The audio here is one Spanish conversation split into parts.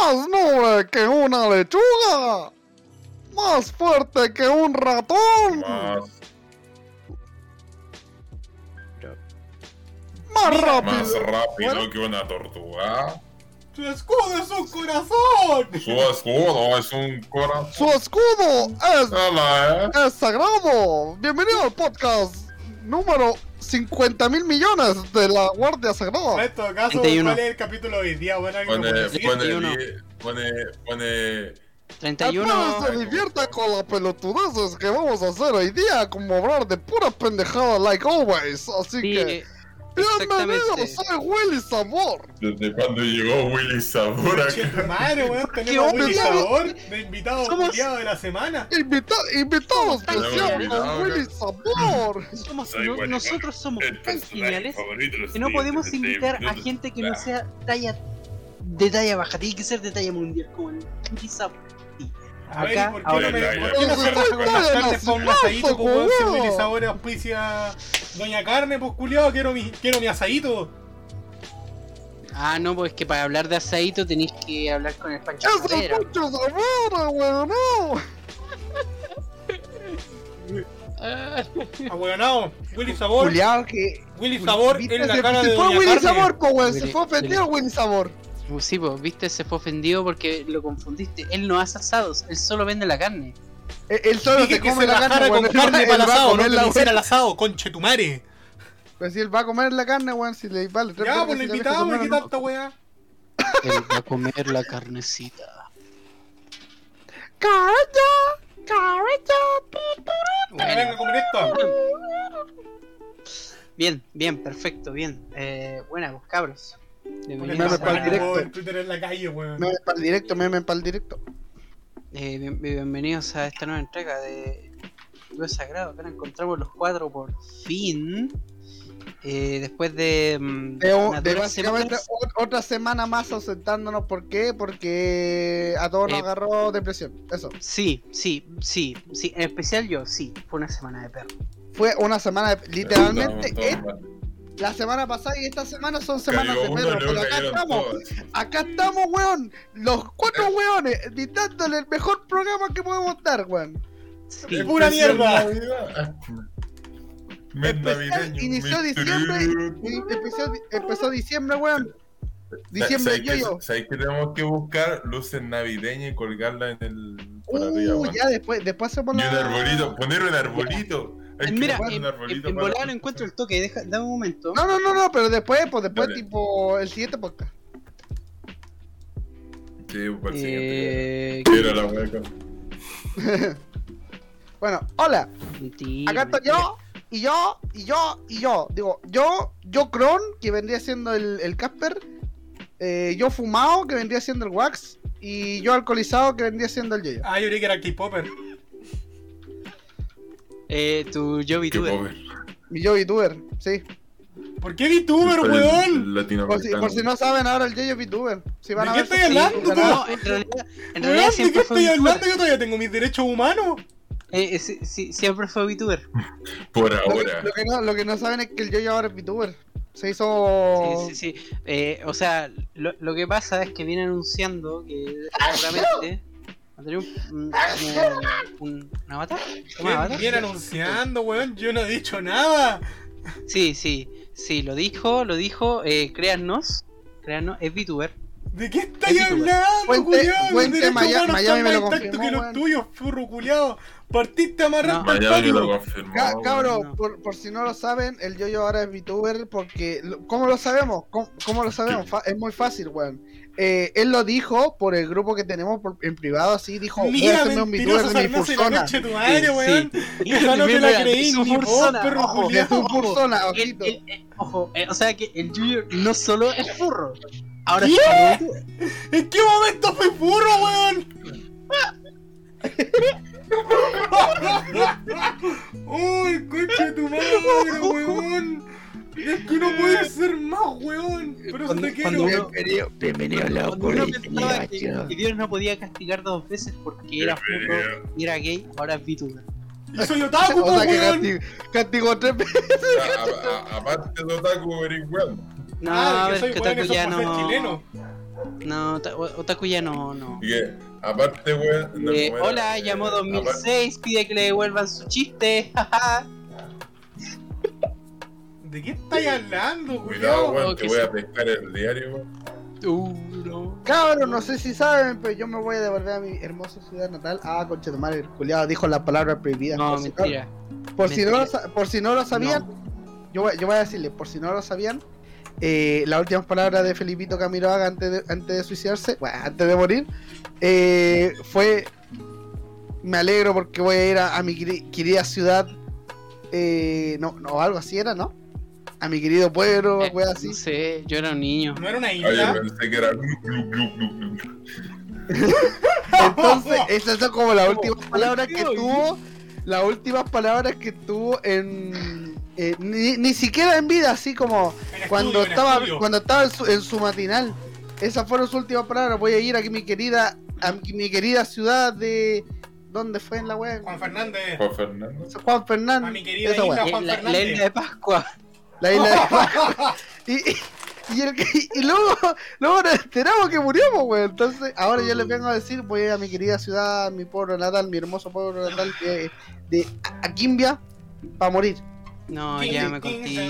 más noble que una lechuga, más fuerte que un ratón, Más, más rápido. más rápido Bueno. que una tortuga. ¡Su escudo es un corazón! Su escudo es un corazón. Su escudo es, Hola, eh. es sagrado. Bienvenido al podcast número 50 mil millones de la Guardia Sagrada. En todo caso, 31. ¿cuál es el capítulo de hoy día? Bueno, ¿alguien Pone, pone, 31. die- pone, pone, 31. Espero se divierta con las pelotudeces que vamos a hacer hoy día, como hablar de pura pendejada like always. Así Sí, que, bienvenidos, exactamente. soy Willy Sabor. desde cuando llegó Willy Sabor acá. madre, weón, ¿Qué tenemos Willy weón? Sabor de invitado de la semana. Invita invitado especial con. Willy Sabor. somos- no- nosotros somos El tan geniales que no podemos 60 invitar a gente que no sea talla de talla baja, tiene que ser de talla mundial, como el Willy Sabor. A ver, Acá, ¿y ¿por qué ahora- no, me, Ya, ¿por ya, qué no ya. se raja con las Ay, carnes para un asadito, pues, weón? Si Sabor auspicia Doña Carne, pues, culiado, quiero mi, quiero mi asadito. Ah, no, pues que para hablar de asadito tenéis que hablar con el Pancho ¡Es el Herrera. Pancho Sabor, weón! no. Ahueonado, Willy Sabor, Julián, que. Willy Sabor en la Se- cara de se fue Doña Willy Carne. Sabor, po, weón. Se fue ofendido Willy Sabor. Uh, Sí, pues, viste, se fue ofendido porque lo confundiste. Él no hace asados, él solo vende la carne. Él- Él solo Dije se come se la carne, con carne para el asado, no que la lo hiciera weón. el asado, conchetumare. Pues si él va a comer la carne, weón, si le vale Ya, pues lo invitamos, ¿qué tanta weá? Él va a comer la carnecita. Careta, careta. Que venga a comer esto. Bien, bien, perfecto, bien. Eh, buena, pues cabros. Meme a, pa'l directo. En Twitter en la calle, weón. Meme para el directo, meme para el directo. eh, bien- bienvenidos a esta nueva entrega de Lo Sagrado. Acá encontramos los cuatro por fin. Eh, después de, mm, De, básicamente semanas. otra semana más ausentándonos. ¿Por qué? Porque a todos nos Eh, agarró depresión. Eso. Sí, sí, sí, sí. En especial yo, sí. Fue una semana de perro. Fue una semana, de- literalmente. La semana pasada y esta semana son semanas de luego Pero acá estamos. todos. Acá estamos, weón. Los cuatro weones. Editándole el mejor programa que podemos dar, weón. Sí. pura mierda. Especial, navideño, inició diciembre y empezó, empezó diciembre, weón. Diciembre ¿Sabes yo yo. ¿Sabes que tenemos que buscar luces navideñas y colgarlas en el. arriba, Uh, ya después, después hacemos Y la. un arbolito, poner un arbolito. Hay que Mira, en, volada no encuentro el toque. Deja, dame un momento. No, no, no, no, pero después, pues después, Dale. tipo, el siguiente podcast. Sí, para el siguiente. Eh, Quiero la con- Bueno, hola, mentira, acá estoy yo, y yo, y yo, y yo. Digo, yo, yo Kron, que vendría siendo el, el Casper. eh, yo Fumado, que vendría siendo el Wax. Y yo Alcoholizado, que vendría siendo el Yoyo. Ah, yo creí que era K-Popper. Eh, tu yo Qué VTuber. Y yo VTuber, sí. ¿Por qué VTuber, El- weón? el Por si, por si no saben, ahora el Yoyo es VTuber. Si van ¿De a qué ver estoy hablando, tú? No, en realidad, en Weón, realidad ¿de qué estoy hablando? Yo todavía tengo mis derechos humanos. Eh, eh, sí, sí, siempre fue VTuber. Por Lo que, ahora. lo que no, lo que no saben es que el Yoyo ahora es VTuber. Se hizo. Sí, sí, sí. Eh, o sea, lo, lo que pasa es que viene anunciando que seguramente va a tener un, un, un, un avatar. ¿Un avatar? Viene anunciando, weón. Yo no he dicho nada. Sí, sí, sí, lo dijo, lo dijo. Eh, créannos, créannos, es VTuber. ¿De qué estáis Es hablando, Maya- humanos Miami son me lo confirmó, que los tuyos, furro culiao. Partiste a amarrar No. Miami lo confirmó. Ca- cabro, no. por, por si no lo saben, el Yoyo ahora es VTuber porque... ¿Cómo lo sabemos? ¿Cómo, cómo lo sabemos? Fa- es muy fácil, weón. Eh, él lo dijo por el grupo que tenemos por- en privado, así, dijo, voy a Mira, un VTuber de mi persona. noche de tu madre, Sí, weón. sí. Esa no te la creí, vos, persona, perro ojo, De culiao. tu persona, El- ojito. el- el- ojo, eh, o sea que el Junior no solo es furro, ahora ¿Qué? es. ¿En qué momento fui furro, weón? Uy, concha de tu madre, weón. Es que no puede ser más, weón. Por eso Cuando- te cuando quiero. uno- Bienvenido, bienvenido a la Cuando uno pensaba que, que Dios no podía castigar dos veces porque era furro y era gay, ahora es VTuber. Y soy otaku, O sea que weón. castigo, castigo tres veces. A- a- a- Aparte de otaku, eres weón. No, Ah, a que ver, soy que weón, Taku eso ya no. chileno. No, Otaku ya no, no. Y que, aparte, weón. no, Eh, ¿cómo era? hola, Eh, llamó aparte- 2006, pide que le devuelvan su chiste. jaja. ¿De qué estáis hablando, Cuidado, weón, te que voy a pescar el diario. Uh, no. Cabros, no sé si saben, pero yo me voy a devolver a mi hermosa ciudad natal. Ah, concha de madre, el culiado dijo la palabra prohibida. No, por, si mentira. por, si no lo, mentira. sa- por si no lo sabían, yo, voy, yo voy a decirle, por si no lo sabían, eh, las últimas palabras de Felipito Camiroaga antes de, antes de suicidarse, bueno, antes de morir, eh, fue: Me alegro porque voy a ir a, a mi queri- querida ciudad. Eh, no, no, algo así era, ¿no? A mi querido pueblo, Eh, wea así. No sé, yo era un niño. ¿No era una isla? pensé que era. Entonces, esas son como las últimas palabras que ¿Qué tuvo. Las últimas palabras que tuvo en. eh, ni, ni siquiera en vida, así como cuando estaba cuando estaba en su, en su matinal. Esas fueron sus últimas palabras. Voy a ir aquí mi querida a mi, querida ciudad de ¿dónde fue en la web? Juan Fernández. Juan Fernando. Juan Fernández. A mi querida esa isla. Juan La, la Fernández. isla de Pascua. La isla de y, y, el y luego, luego nos enteramos que murió, pues, weón. Entonces, ahora yo les vengo a decir, voy a mi querida ciudad, mi pueblo natal, mi hermoso pueblo natal de, de Aquimbia, para morir. No, llévame King- contigo.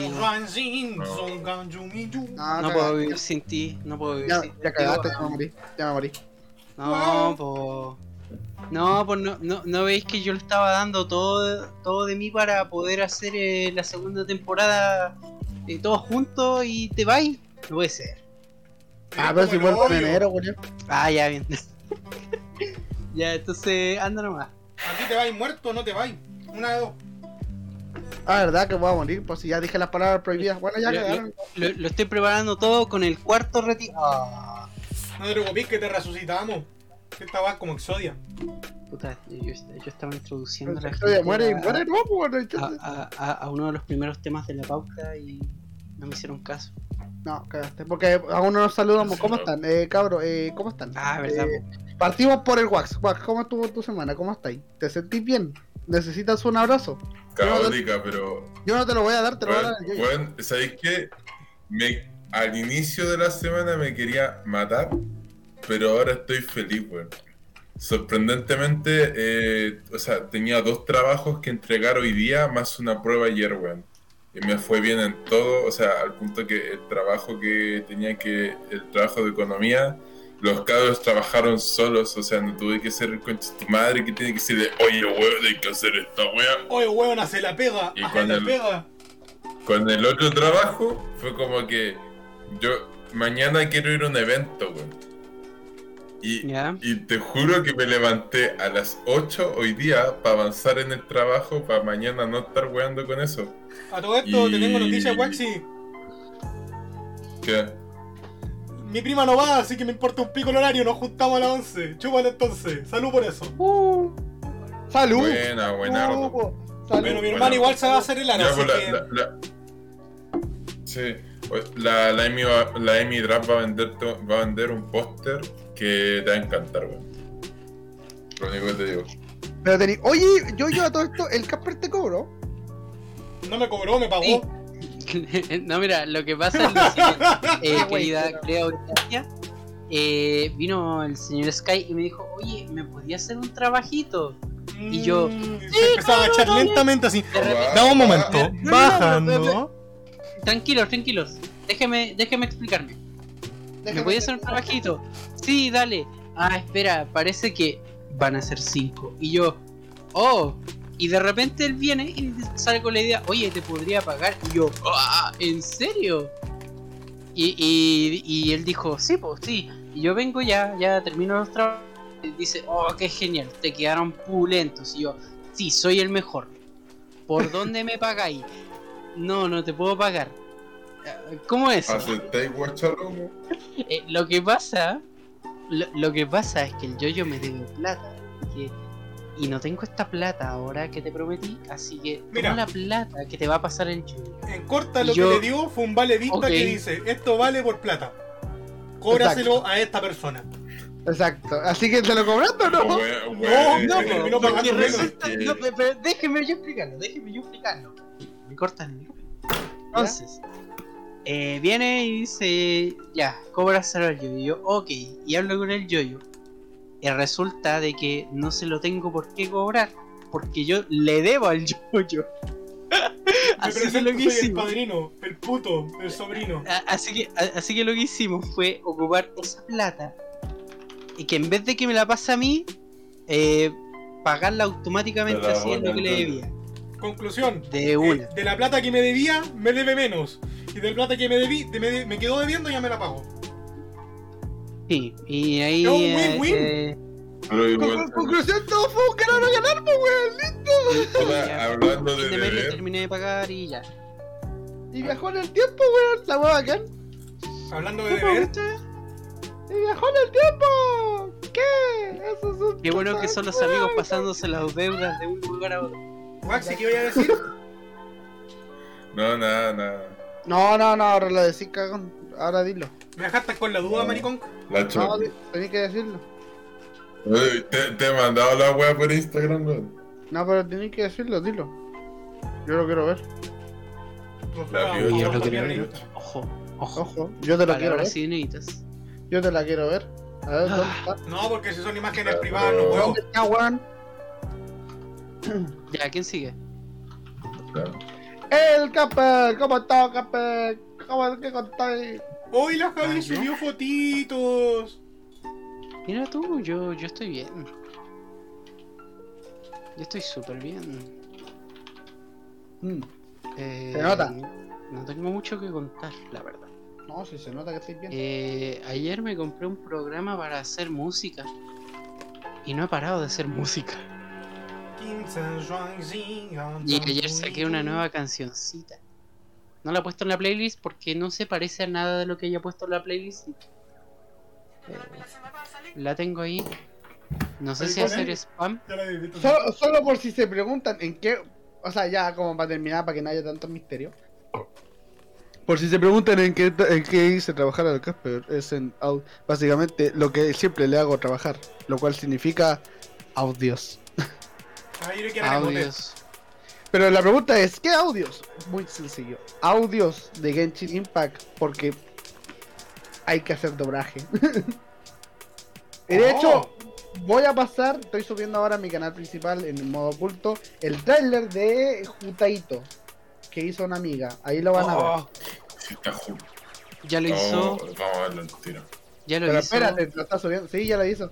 No. No, puedo vivir sin ti, no puedo vivir ya, sin ya cagaste, ya me morí. Ya me morí. No, po. No, pues no, no, no veis que yo le estaba dando todo, todo de mí para poder hacer eh, la segunda temporada eh, todos juntos y te vais. No puede ser. Ah, pero si vuelvo en enero, weón. Ah, ya bien. ya, entonces anda nomás. Aquí te vais muerto o no te vais. Una de dos. Ah, verdad que voy a morir, pues si ya dije las palabras prohibidas. Bueno, ya Lo- cagaron. Lo, lo estoy preparando todo con el cuarto retiro. Ah, No te preocupes que te resucitamos. Esta va como Exodia. puta, yo, yo estaba introduciendo a la gente muere a- muere, no, pues, a, a- a- a uno de los primeros temas de la pauta y no me hicieron caso. no, cagaste. Porque aún no nos saludamos. ¿Cómo están? Eh, cabros, eh, ¿cómo están? Ah, verdad. Eh, Partimos por el Wax. Wax, ¿cómo estuvo tu semana? ¿Cómo estáis? ¿Te sentís bien? ¿Necesitas un abrazo? Caótica, pero. Yo no te lo voy a dar, te lo voy a Bueno, dar. bueno, ¿sabéis qué? Me, al inicio de la semana me quería matar, pero ahora estoy feliz, weón. Sorprendentemente, eh, o sea, tenía dos trabajos que entregar hoy día, más una prueba ayer, weón. Y me fue bien en todo, o sea, al punto que el trabajo que tenía que, el trabajo de economía, los cabros trabajaron solos, o sea, no tuve que ser de tu madre que tiene que decirle, oye, weón, hay que hacer esta weá. Oye, huevón, hace la pega. Y Hace con la el- pega. Con el otro trabajo fue como que yo mañana quiero ir a un evento, weón. Y, te juro que me levanté a las 8 hoy día para avanzar en el trabajo, para mañana no estar weando con eso. A todo esto te tengo noticias, Waxi. ¿Qué? Mi prima no va, así que me importa un pico el horario. Nos juntamos a las 11. Chúpale entonces. Salud por eso. Uh, ¡Salud! Buena, buenardo. Uh, salud. Pero mi Bueno, hermano igual se va a hacer el ano, así pues, la, que. la- la- Sí, la, la, Emi, va- la Emi Drap va a vender, va a vender un póster que te va a encantar, weón. Lo único que te digo. Pero tení... Oye, yo, yo a todo esto, ¿el Casper te cobró? No me cobró, me pagó. Sí. no, mira, lo que pasa es lo siguiente. Eh, güey, querida, audiencia, eh, vino el señor Sky y me dijo, oye, ¿me podía hacer un trabajito? Y yo, Mm, se empezaba a agachar no, no, lentamente así. Dame un momento. Bajando. Tranquilos, tranquilos. Déjeme, déjeme explicarme. ¿Me podía hacer un trabajito? Sí, dale. Ah, espera, parece que van a ser cinco. Y yo, oh. Y de repente él viene y sale con la idea, oye, te podría pagar. Y yo, ah, ¿en serio? Y, y, y él dijo, sí, pues sí. Y yo vengo ya, ya termino los trabajos. Y dice, oh, qué genial, te quedaron pulentos. Y yo, sí, soy el mejor. ¿Por dónde me pagáis? No, no te puedo pagar. Eh, ¿Cómo es? ¿Aceptáis? Eh, lo que pasa, lo, lo que pasa es que el yoyo me debe plata. que- y no tengo esta plata ahora que te prometí, así que Mira. toma la plata que te va a pasar el yoyo. En corta lo Yo- que le dio fue un vale vista Ok. que dice, esto vale por plata. Cóbraselo a esta persona. Exacto. Así que te lo cobraste o no? No, No, no, eh, terminó porque resulta- no, pe- pero déjeme yo explicarlo, déjeme yo explicarlo. Me cortan el micrófono. Entonces, eh, viene y dice, ya, cóbraselo al yoyo. Y yo, ok, y hablo con el yoyo. Y resulta de que no se lo tengo por qué cobrar, porque yo le debo al yoyo. Me así que lo que soy el hicimos, padrino, el puto, el sobrino. así que, así que lo que hicimos fue ocupar esa plata y que en vez de que me la pase a mí, eh, pagarla automáticamente Te la así es lo que le debía. Conclusión. De eh, una. de la plata que me debía, me debe menos. Y de la plata que me debí, de- me, me quedó debiendo, ya me la pago. Sí, y ahí. Es un eh, win-win. eh, Con- igual, con- conclusión, todo fue un ganar o ganar, pues, weón. listo. Hablando de deber. terminé de pagar y ya. Y viajó en el tiempo, weón. La weá bacán. Hablando de deber, Y viajó en el tiempo. ¿Qué? Eso es un Qué bueno que son los amigos pasándose las deudas de un lugar a otro. Waxi, ¿qué voy a decir? No, nada, nada. No, no, no, ahora lo decís, cagón. Ahora dilo. ¿Me dejaste con la duda, maricón? La No, choco. di- tenés que decirlo. Ey, ¿Te, te he mandado la wea por Instagram, weón. No, pero tenés que decirlo, dilo. Yo lo quiero ver. La Ah, yo lo quiero ver. Ojo, ojo. Ojo, yo te lo quiero ver. Palabras inéditas. Yo te la quiero ver. A ver, ¿dónde está? No, porque si son imágenes privadas, no puedo. ¿Dónde está, weón? Ya, ¿quién sigue? Claro. El Capel, ¿cómo está, Capel? ¿Cómo qué contáis? Hoy la Javi Ah, subió fotitos. Mira tú, yo, yo estoy bien. Yo estoy súper bien. Mm, Eh, Se nota. No tengo mucho que contar, la verdad. No, si se nota que estoy bien. Eh, ayer me compré un programa para hacer música. Y no he parado de hacer música. Y ayer saqué una nueva cancioncita. No la he puesto en la playlist porque no se parece a nada de lo que haya puesto en la playlist. Eh, la tengo ahí. No sé si ¿cuál hacer spam. Solo, solo por si se preguntan en qué. O sea, ya como para terminar, para que no haya tanto misterio. Por si se preguntan en qué, en qué hice trabajar al Casper, es en au- básicamente lo que siempre le hago trabajar, lo cual significa audios. Ah, yo que. Audios. Pero la pregunta es, ¿qué audios? Muy sencillo. Audios de Genshin Impact, porque hay que hacer doblaje. y de Oh. hecho, voy a pasar, estoy subiendo ahora a mi canal principal en el modo oculto, el tráiler de Jutaito, que hizo una amiga. Ahí lo van a ver. Oh, Sí, ya lo hizo. Vamos, a verlo al tiro. Ya lo Pero hizo. espérate, lo está subiendo. Sí, ya lo hizo.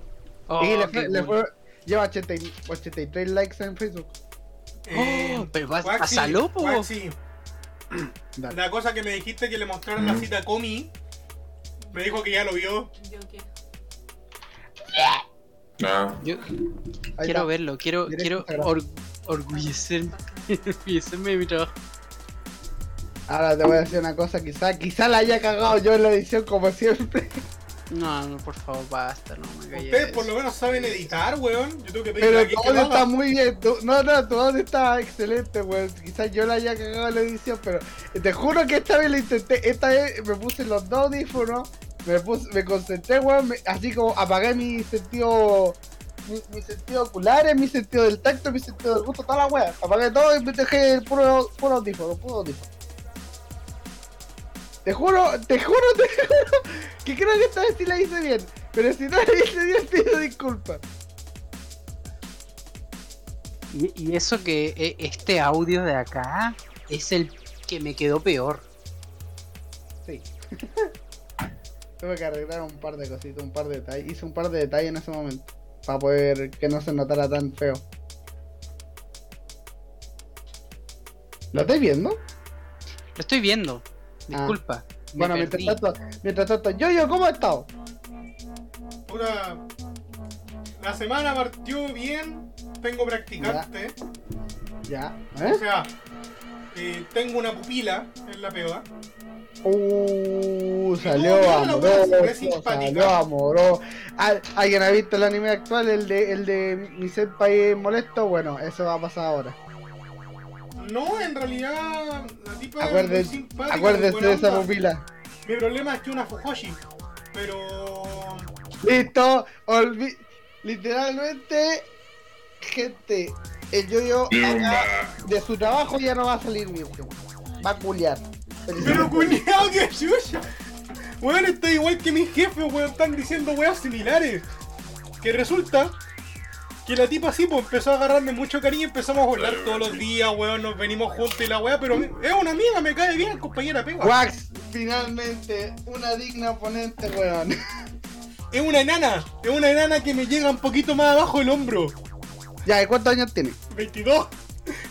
Oh, y le fue- lleva 80 y- 83 likes en Facebook. Eh, Oh, pero va- Waxi, pásalo, po. Waxi. La cosa que me dijiste que le mostraron la Mm. cita a Comi, me dijo que ya lo vio. Yo qué. Ah, Yo quiero está. verlo, quiero, Directo quiero or- orgullecerme, orgullecerme de mi trabajo. Ahora te voy a decir una cosa, quizá, quizá la haya cagado yo en la edición como siempre. No, no, por favor, basta, no me calles. Ustedes por lo menos saben editar, weón. Yo tengo que pedirle Pero haga. está muy bien. tu- no, no, tu audio está excelente, weón. Quizás yo la haya cagado la edición, pero te juro que esta vez lo intenté. Esta vez me puse los dos audífonos, me, puse, me concentré, weón. me- así como apagué mi sentido. Mi, mi sentido oculares, mi sentido del tacto, mi sentido del gusto, toda la wea. Apagué todo y me dejé el puro, puro audífono, puro audífono. Te juro, te juro, te juro que creo que esta vez sí la hice bien. Pero si no la hice bien, pido disculpas. Y, y eso que eh, este audio de acá es el que me quedó peor. Sí. Tuve que arreglar un par de cositas, un par de detalles. Hice un par de detalles en ese momento. Para poder que no se notara tan feo. ¿Lo estáis viendo? Lo estoy viendo. Disculpa. me Bueno, mientras tanto, mientras tanto, yo, yo, ¿cómo he estado? Puta, La semana partió bien. Tengo practicante. Ya, O ¿eh? sea, eh, tengo una pupila en la pega. Uh, salió amoroso, salió amoroso. ¿Al- ¿Alguien ha visto el anime actual, el de, el de mi senpai molesto? Bueno, eso va a pasar ahora. No, en realidad, la tipa Acuérdense- simpática. Buena de esa onda. pupila. Mi problema es que una Fujoshi. Pero. Listo, olvi- literalmente, gente, el yo-yo acá de su trabajo ya no va a salir virgen. Va a culiar. Pero culiao, que chucha. Weón, está igual que mis jefes, weón, están diciendo weas similares. Que resulta que la tipa sí, pues empezó a agarrarme mucho cariño y empezamos a hablar todos los días, weón, nos venimos juntos y la wea, pero es una amiga, me cae bien, compañera pega. Wax, finalmente, una digna oponente, weón. Es una enana, es una enana que me llega un poquito más abajo el hombro. Ya, ¿y cuántos años tiene? 22.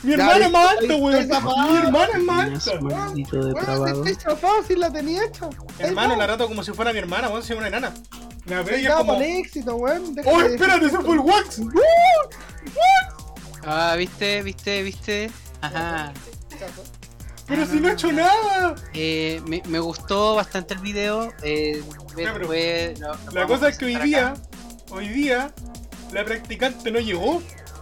Mi Ya, hermana es más alta, weón. Mi hermana es más alta. Weón, depravado. te estoy chafado si la tenía hecha. Hermano, la trato como si fuera mi hermana, weón, si es una enana. La es como. con éxito, weón. ¡Oh, espérate! ¡Ese fue el wax! Ah, viste, viste, viste. Ajá. ¡Pero Ah, si no he hecho no. nada! Eh, me, me gustó bastante el video. Eh, fue- La cosa es que hoy día, acá. hoy día, la practicante no llegó,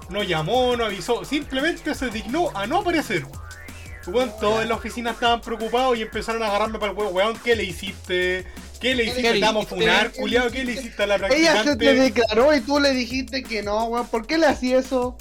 no llamó, no avisó, simplemente se dignó a no aparecer. Weón, todos en la oficina estaban preocupados y empezaron a agarrarme para el huevo. Weón, ¿qué le hiciste? ¿Qué le hiciste? hiciste? funar, culiao, ¿qué le hiciste a la Ella se te practicante? declaró y tú le dijiste que no, weón. ¿Por qué le hacías eso?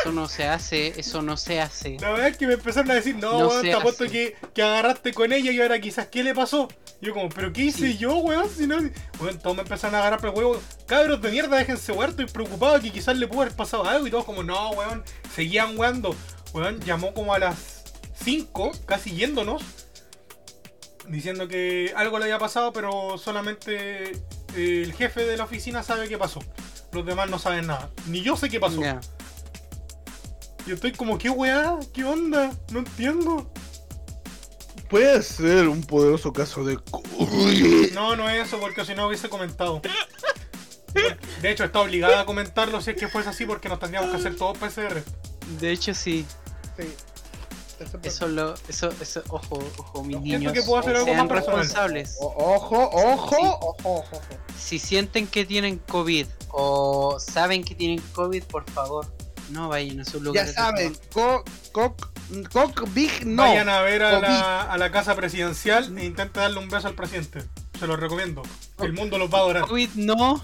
Eso no se hace, eso no se hace. La verdad es que me empezaron a decir, no, No weón, te apuesto que, que agarraste con ella y ahora quizás, ¿qué le pasó? Y yo como, ¿pero qué hice Sí. yo, weón? Si no... Weón, todos me empezaron a agarrar por el huevo. Cabros de mierda, déjense weón, estoy preocupado que quizás le pudo haber pasado algo y todos como, no, weón, seguían weando. Weón, llamó como a las 5, casi yéndonos, diciendo que algo le había pasado, pero solamente eh, el jefe de la oficina sabe qué pasó. Los demás no saben nada. Ni yo sé qué pasó. Ya. Yo estoy como, ¿qué weá? ¿Qué onda? No entiendo. Puede ser un poderoso caso de. No, no es eso, porque si no hubiese comentado. De hecho, está obligada a comentarlo si es que fuese así, porque nos tendríamos que hacer todos PCR. De hecho, sí. Sí. Eso- Eso lo, eso, eso, ojo, ojo, mis Siento niños. que puedo hacer algo sean más responsables. O- Ojo, ojo, Sí. ojo, ojo, ojo. Si sienten que tienen COVID o saben que tienen COVID, por favor, no vayan a sus Ya lugares. de saben, Cock, Cock, Cock Big no. Vayan a ver a la, a la casa presidencial e intenten darle un beso al presidente. Se lo recomiendo. El mundo los va a adorar. COVID no.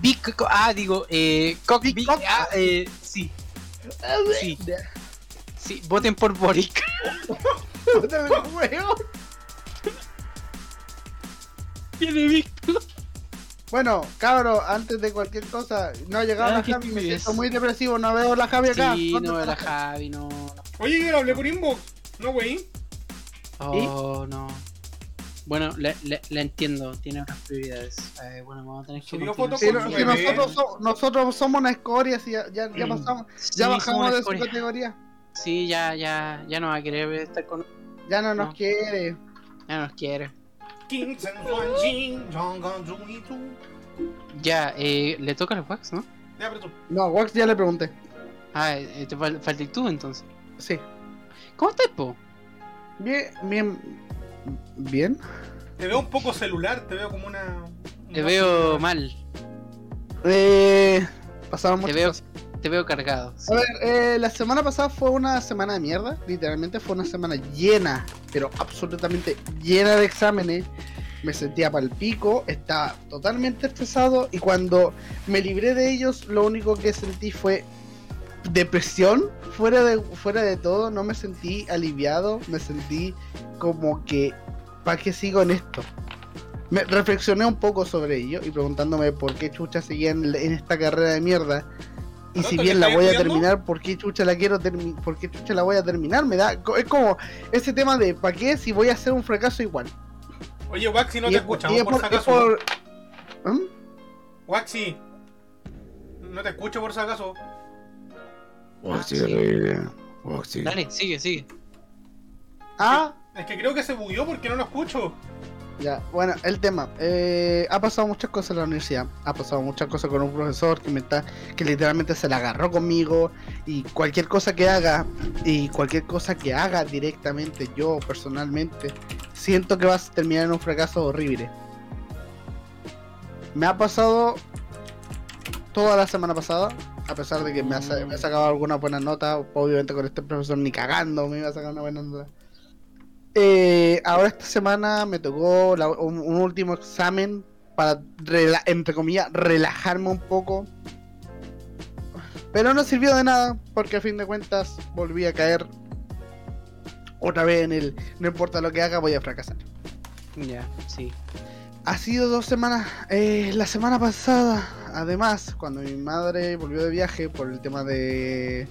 Big, ah, digo, eh, cock, Big big, cock. ah, eh, sí, sí, sí, voten por Boric. Tiene Big Bueno, cabro, antes de cualquier cosa, no ha llegado la Javi, me siento muy depresivo, no veo la Javi acá. Sí, ¿Dónde no, está la Javi, no. Oye, yo le hablé por inbox. No, wey. Oh, no. Bueno, la, la- la entiendo, tiene otras prioridades. Eh, bueno, vamos a tener que. Fotos Sí, no- si nosotros, so- nosotros somos una escoria, si ya, ya, ya Mm. pasamos, Sí, ya bajamos de su categoría. Sí, ya, ya, ya no va a querer estar con. Ya no nos No. quiere. Ya no nos quiere. Ya, eh, le toca al wax, ¿no? Ya, pero tú. No, Wax ya le pregunté. Ah, eh, te fal- falta tú entonces. Sí. ¿Cómo estás, po? Bien, bien. Bien. Te veo un poco celular, te veo como una. Te veo celular. mal, Eh, pasaron te veo, cosas. Te veo cargado. sí. A ver, eh, la semana pasada fue una semana de mierda. Literalmente fue una semana llena, pero absolutamente llena de exámenes. Me sentía pal pico, estaba totalmente estresado y cuando me libré de ellos, lo único que sentí fue depresión. Fuera de, fuera de todo, no me sentí aliviado, me sentí como que, ¿para qué sigo en esto? Me reflexioné un poco sobre ello y preguntándome por qué chucha seguía en, en esta carrera de mierda. Y ¿Perdón, si bien la voy a terminar, ¿por qué chucha la quiero terminar? ¿Por qué chucha la voy a terminar? Me da, es como ese tema de ¿para qué si voy a hacer un fracaso igual? Oye, Waxi, no Y te es por- escuchamos y es por, por- si acaso. por- ¿Mm? Waxi. No te escucho por si acaso. Ah, sí. Dale, sigue, sigue. Ah, Es que creo que se bugueó porque no lo escucho. Ya, bueno, el tema. eh, ha pasado muchas cosas en la universidad. Ha pasado muchas cosas con un profesor que me está, que literalmente se la agarró conmigo. Y cualquier cosa que haga, y cualquier cosa que haga directamente, yo personalmente, siento que va a terminar en un fracaso horrible. Me ha pasado toda la semana pasada, a pesar de que me ha, me ha sacado alguna buena nota, obviamente con este profesor ni cagando me iba a sacar una buena nota. Eh, ahora esta semana me tocó la- un, un último examen para, rela- entre comillas, relajarme un poco. Pero no sirvió de nada, porque a fin de cuentas volví a caer otra vez en el no importa lo que haga, voy a fracasar. Ya, sí. Ha sido dos semanas. eh, la semana pasada, además, cuando mi madre volvió de viaje por el tema de,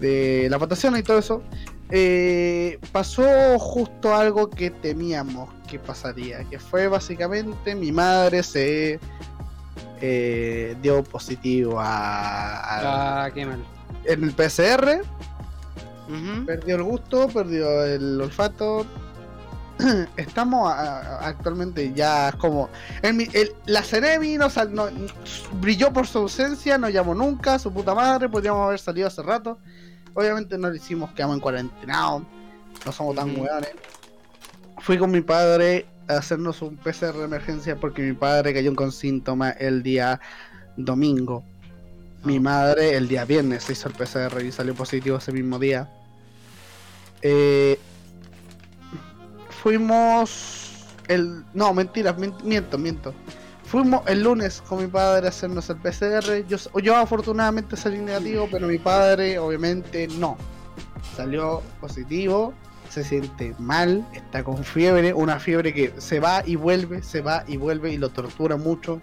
de la votación y todo eso, eh, pasó justo algo que temíamos que pasaría, que fue básicamente mi madre se eh, dio positivo a, a- Ah, qué mal. en el PCR, Ujú. perdió el gusto, perdió el olfato. Estamos a- actualmente ya como. el mi- el- la Ceremi no, sal- no- brilló por su ausencia, no llamó nunca, su puta madre, podríamos haber salido hace rato. Obviamente no lo hicimos, quedamos en cuarentena, no somos tan hueones. Fui con mi padre a hacernos un PCR de emergencia porque mi padre cayó con síntomas el día domingo. Mi madre el día viernes se hizo el PCR y salió positivo ese mismo día. Eh, fuimos el... No, mentira, mien- miento, miento. Fuimos el lunes con mi padre a hacernos el PCR. Yo, yo afortunadamente salí negativo, pero mi padre obviamente no. Salió positivo, se siente mal, está con fiebre, una fiebre que se va y vuelve, se va y vuelve y lo tortura mucho.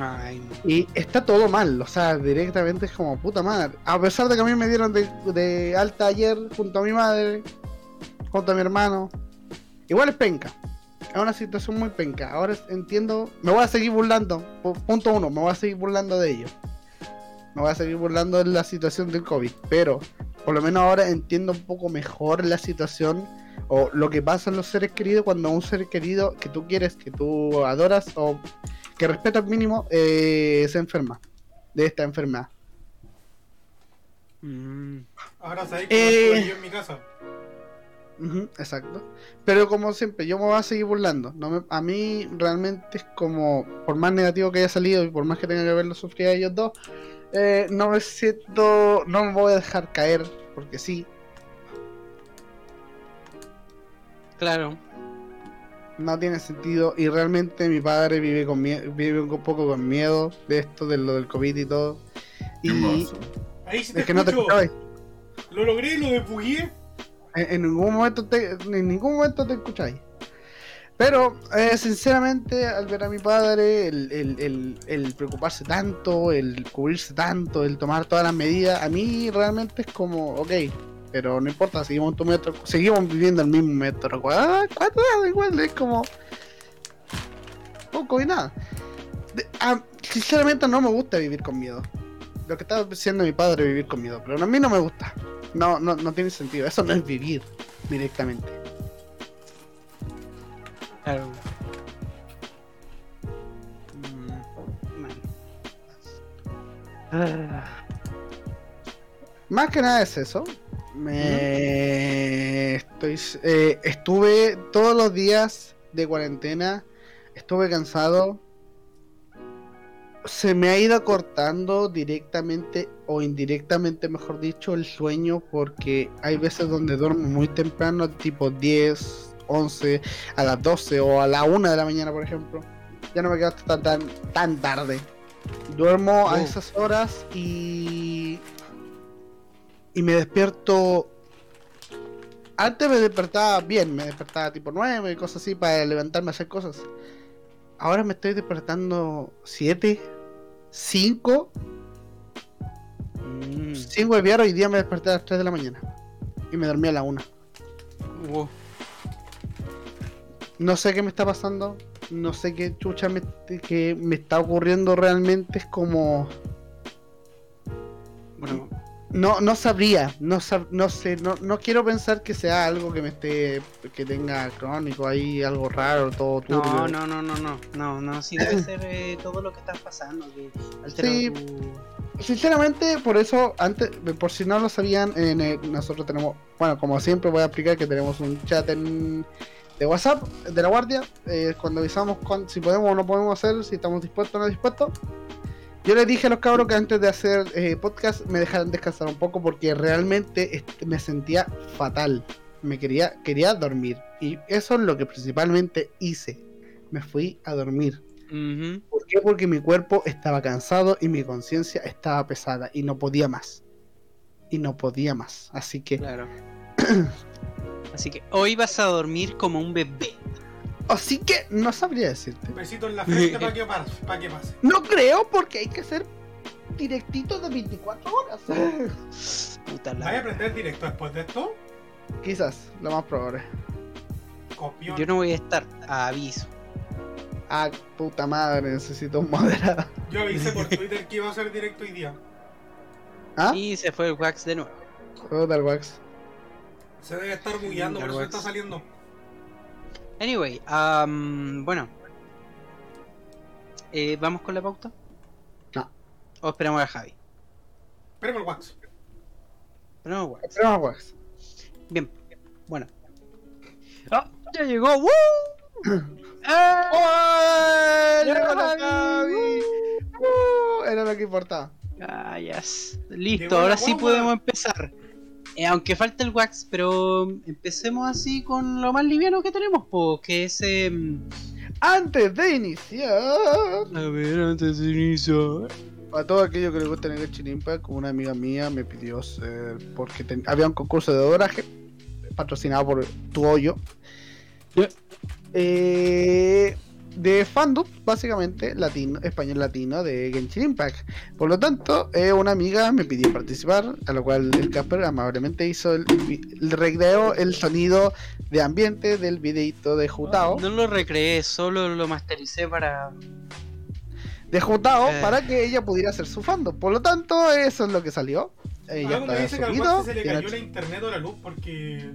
Ay. Y está todo mal, o sea, directamente es como puta madre. A pesar de que a mí me dieron de, de alta ayer junto a mi madre, junto a mi hermano, igual es penca. Es una situación muy penca. Ahora entiendo, me voy a seguir burlando. pu- Punto uno, me voy a seguir burlando de ello. Me voy a seguir burlando de la situación del COVID, pero por lo menos ahora entiendo un poco mejor la situación o lo que pasa en los seres queridos cuando un ser querido que tú quieres, que tú adoras o que respetas mínimo eh, se enferma de esta enfermedad. Mm. Ahora sabéis que Eh. yo en mi casa. Exacto. Pero como siempre, yo me voy a seguir burlando. No me- a mí realmente es como, por más negativo que haya salido y por más que tenga que verlo sufrir a ellos dos, eh, no me siento, no me voy a dejar caer, porque sí, Claro. no tiene sentido. Y realmente mi padre vive con vive un poco con miedo de esto, de lo del COVID y todo. Y hermoso. Ahí sí te es que no te escucho. Lo logré, lo desbugué. En, ningún momento te, en ningún momento te escucháis. Pero, eh, sinceramente, al ver a mi padre, el, el- el- preocuparse tanto, el cubrirse tanto, el tomar todas las medidas, a mí realmente es como, ok, pero no importa, seguimos tu metro, seguimos viviendo el mismo metro cuadrado, cuadrado, igual, es como poco y nada. Ah, sinceramente no me gusta vivir con miedo. Lo que estaba diciendo mi padre, vivir con miedo, pero a mí no me gusta. No, no, no tiene sentido. Eso no es vivir directamente. Claro. Mm, Más que nada es eso. Me estoy eh, estuve todos los días de cuarentena. Estuve cansado. Se me ha ido cortando directamente o indirectamente, mejor dicho, el sueño porque hay veces donde duermo muy temprano, tipo 10, 11, a las 12 o a la 1 de la mañana, por ejemplo. Ya no me quedo hasta tan, tan tarde. Duermo a Oh. esas horas y y me despierto. Antes me despertaba bien, me despertaba tipo 9 y cosas así para levantarme a hacer cosas. Ahora me estoy despertando 7, 5, mm, 5 de viar, hoy día me desperté a las 3 de la mañana. Y me dormí a la 1. wow. No sé qué me está pasando, no sé qué chucha me, que me está ocurriendo realmente, es como... Bueno, No, no sabría, no, sab- no sé, no, no quiero pensar que sea algo que me esté, que tenga crónico ahí, algo raro, todo turbio. no, no, no, no, no, no, no, sí debe ser eh, todo lo que está pasando, que altera Sí. tu... Sinceramente, por eso, antes, por si no lo sabían, en el- nosotros tenemos, bueno, como siempre voy a explicar que tenemos un chat en, de WhatsApp de la guardia, eh, cuando avisamos cuan- si podemos o no podemos hacer, si estamos dispuestos o no dispuestos. Yo les dije a los cabros que antes de hacer eh, podcast me dejaran descansar un poco porque realmente este, me sentía fatal. Me quería, quería dormir. Y eso es lo que principalmente hice. Me fui a dormir. Ujú. ¿Por qué? Porque mi cuerpo estaba cansado y mi conciencia estaba pesada y no podía más. Y no podía más. Así que Claro. Así que hoy vas a dormir como un bebé. Así que no sabría decirte. Un besito en la frente para que, pase, pa' que pase. No creo porque hay que ser directito de 24 horas. Puta la- ¿Vaya a aprender directo después de esto? Quizás, lo más probable. Copión. Yo no voy a estar, aviso. Ah, puta madre, necesito un moderado. Yo avisé por Twitter que iba a ser directo hoy día. ¿Ah? Y se fue el wax de nuevo. Puta el wax. Se debe estar bugueando, por eso está saliendo. Anyway, am, bueno. Eh, ¿Vamos con la pauta? No. ¿O esperamos a Javi? Esperemos el wax. Esperamos a Wax. Esperemos al wax. Bien, bueno. ¡Ah! ¡Ya llegó! ¡Woo! ¡Ah! ¡Llegó la Javi! Javi! Uh, Era lo que importaba. Ah, yes. Listo, ahora sí podemos empezar. Eh, aunque falta el wax, pero empecemos así con lo más liviano que tenemos, po, que es... em, Antes de iniciar, A ver, antes de iniciar... a todo aquello que le gusta el Genshin Impact, una amiga mía me pidió ser. Porque ten- había un concurso de doraje patrocinado por tu hoyo. Eh, de fandom, básicamente, latino, español latino de Genshin Impact. Por lo tanto, eh, una amiga me pidió participar, a lo cual el Casper amablemente hizo el, el, el recreo, el sonido de ambiente del videito de Jutao. No lo recreé, solo lo mastericé para... de Jutao Eh. para que ella pudiera hacer su fandom. Por lo tanto, eso es lo que salió. Ya Algo me dice que al se le cayó la internet o la luz porque.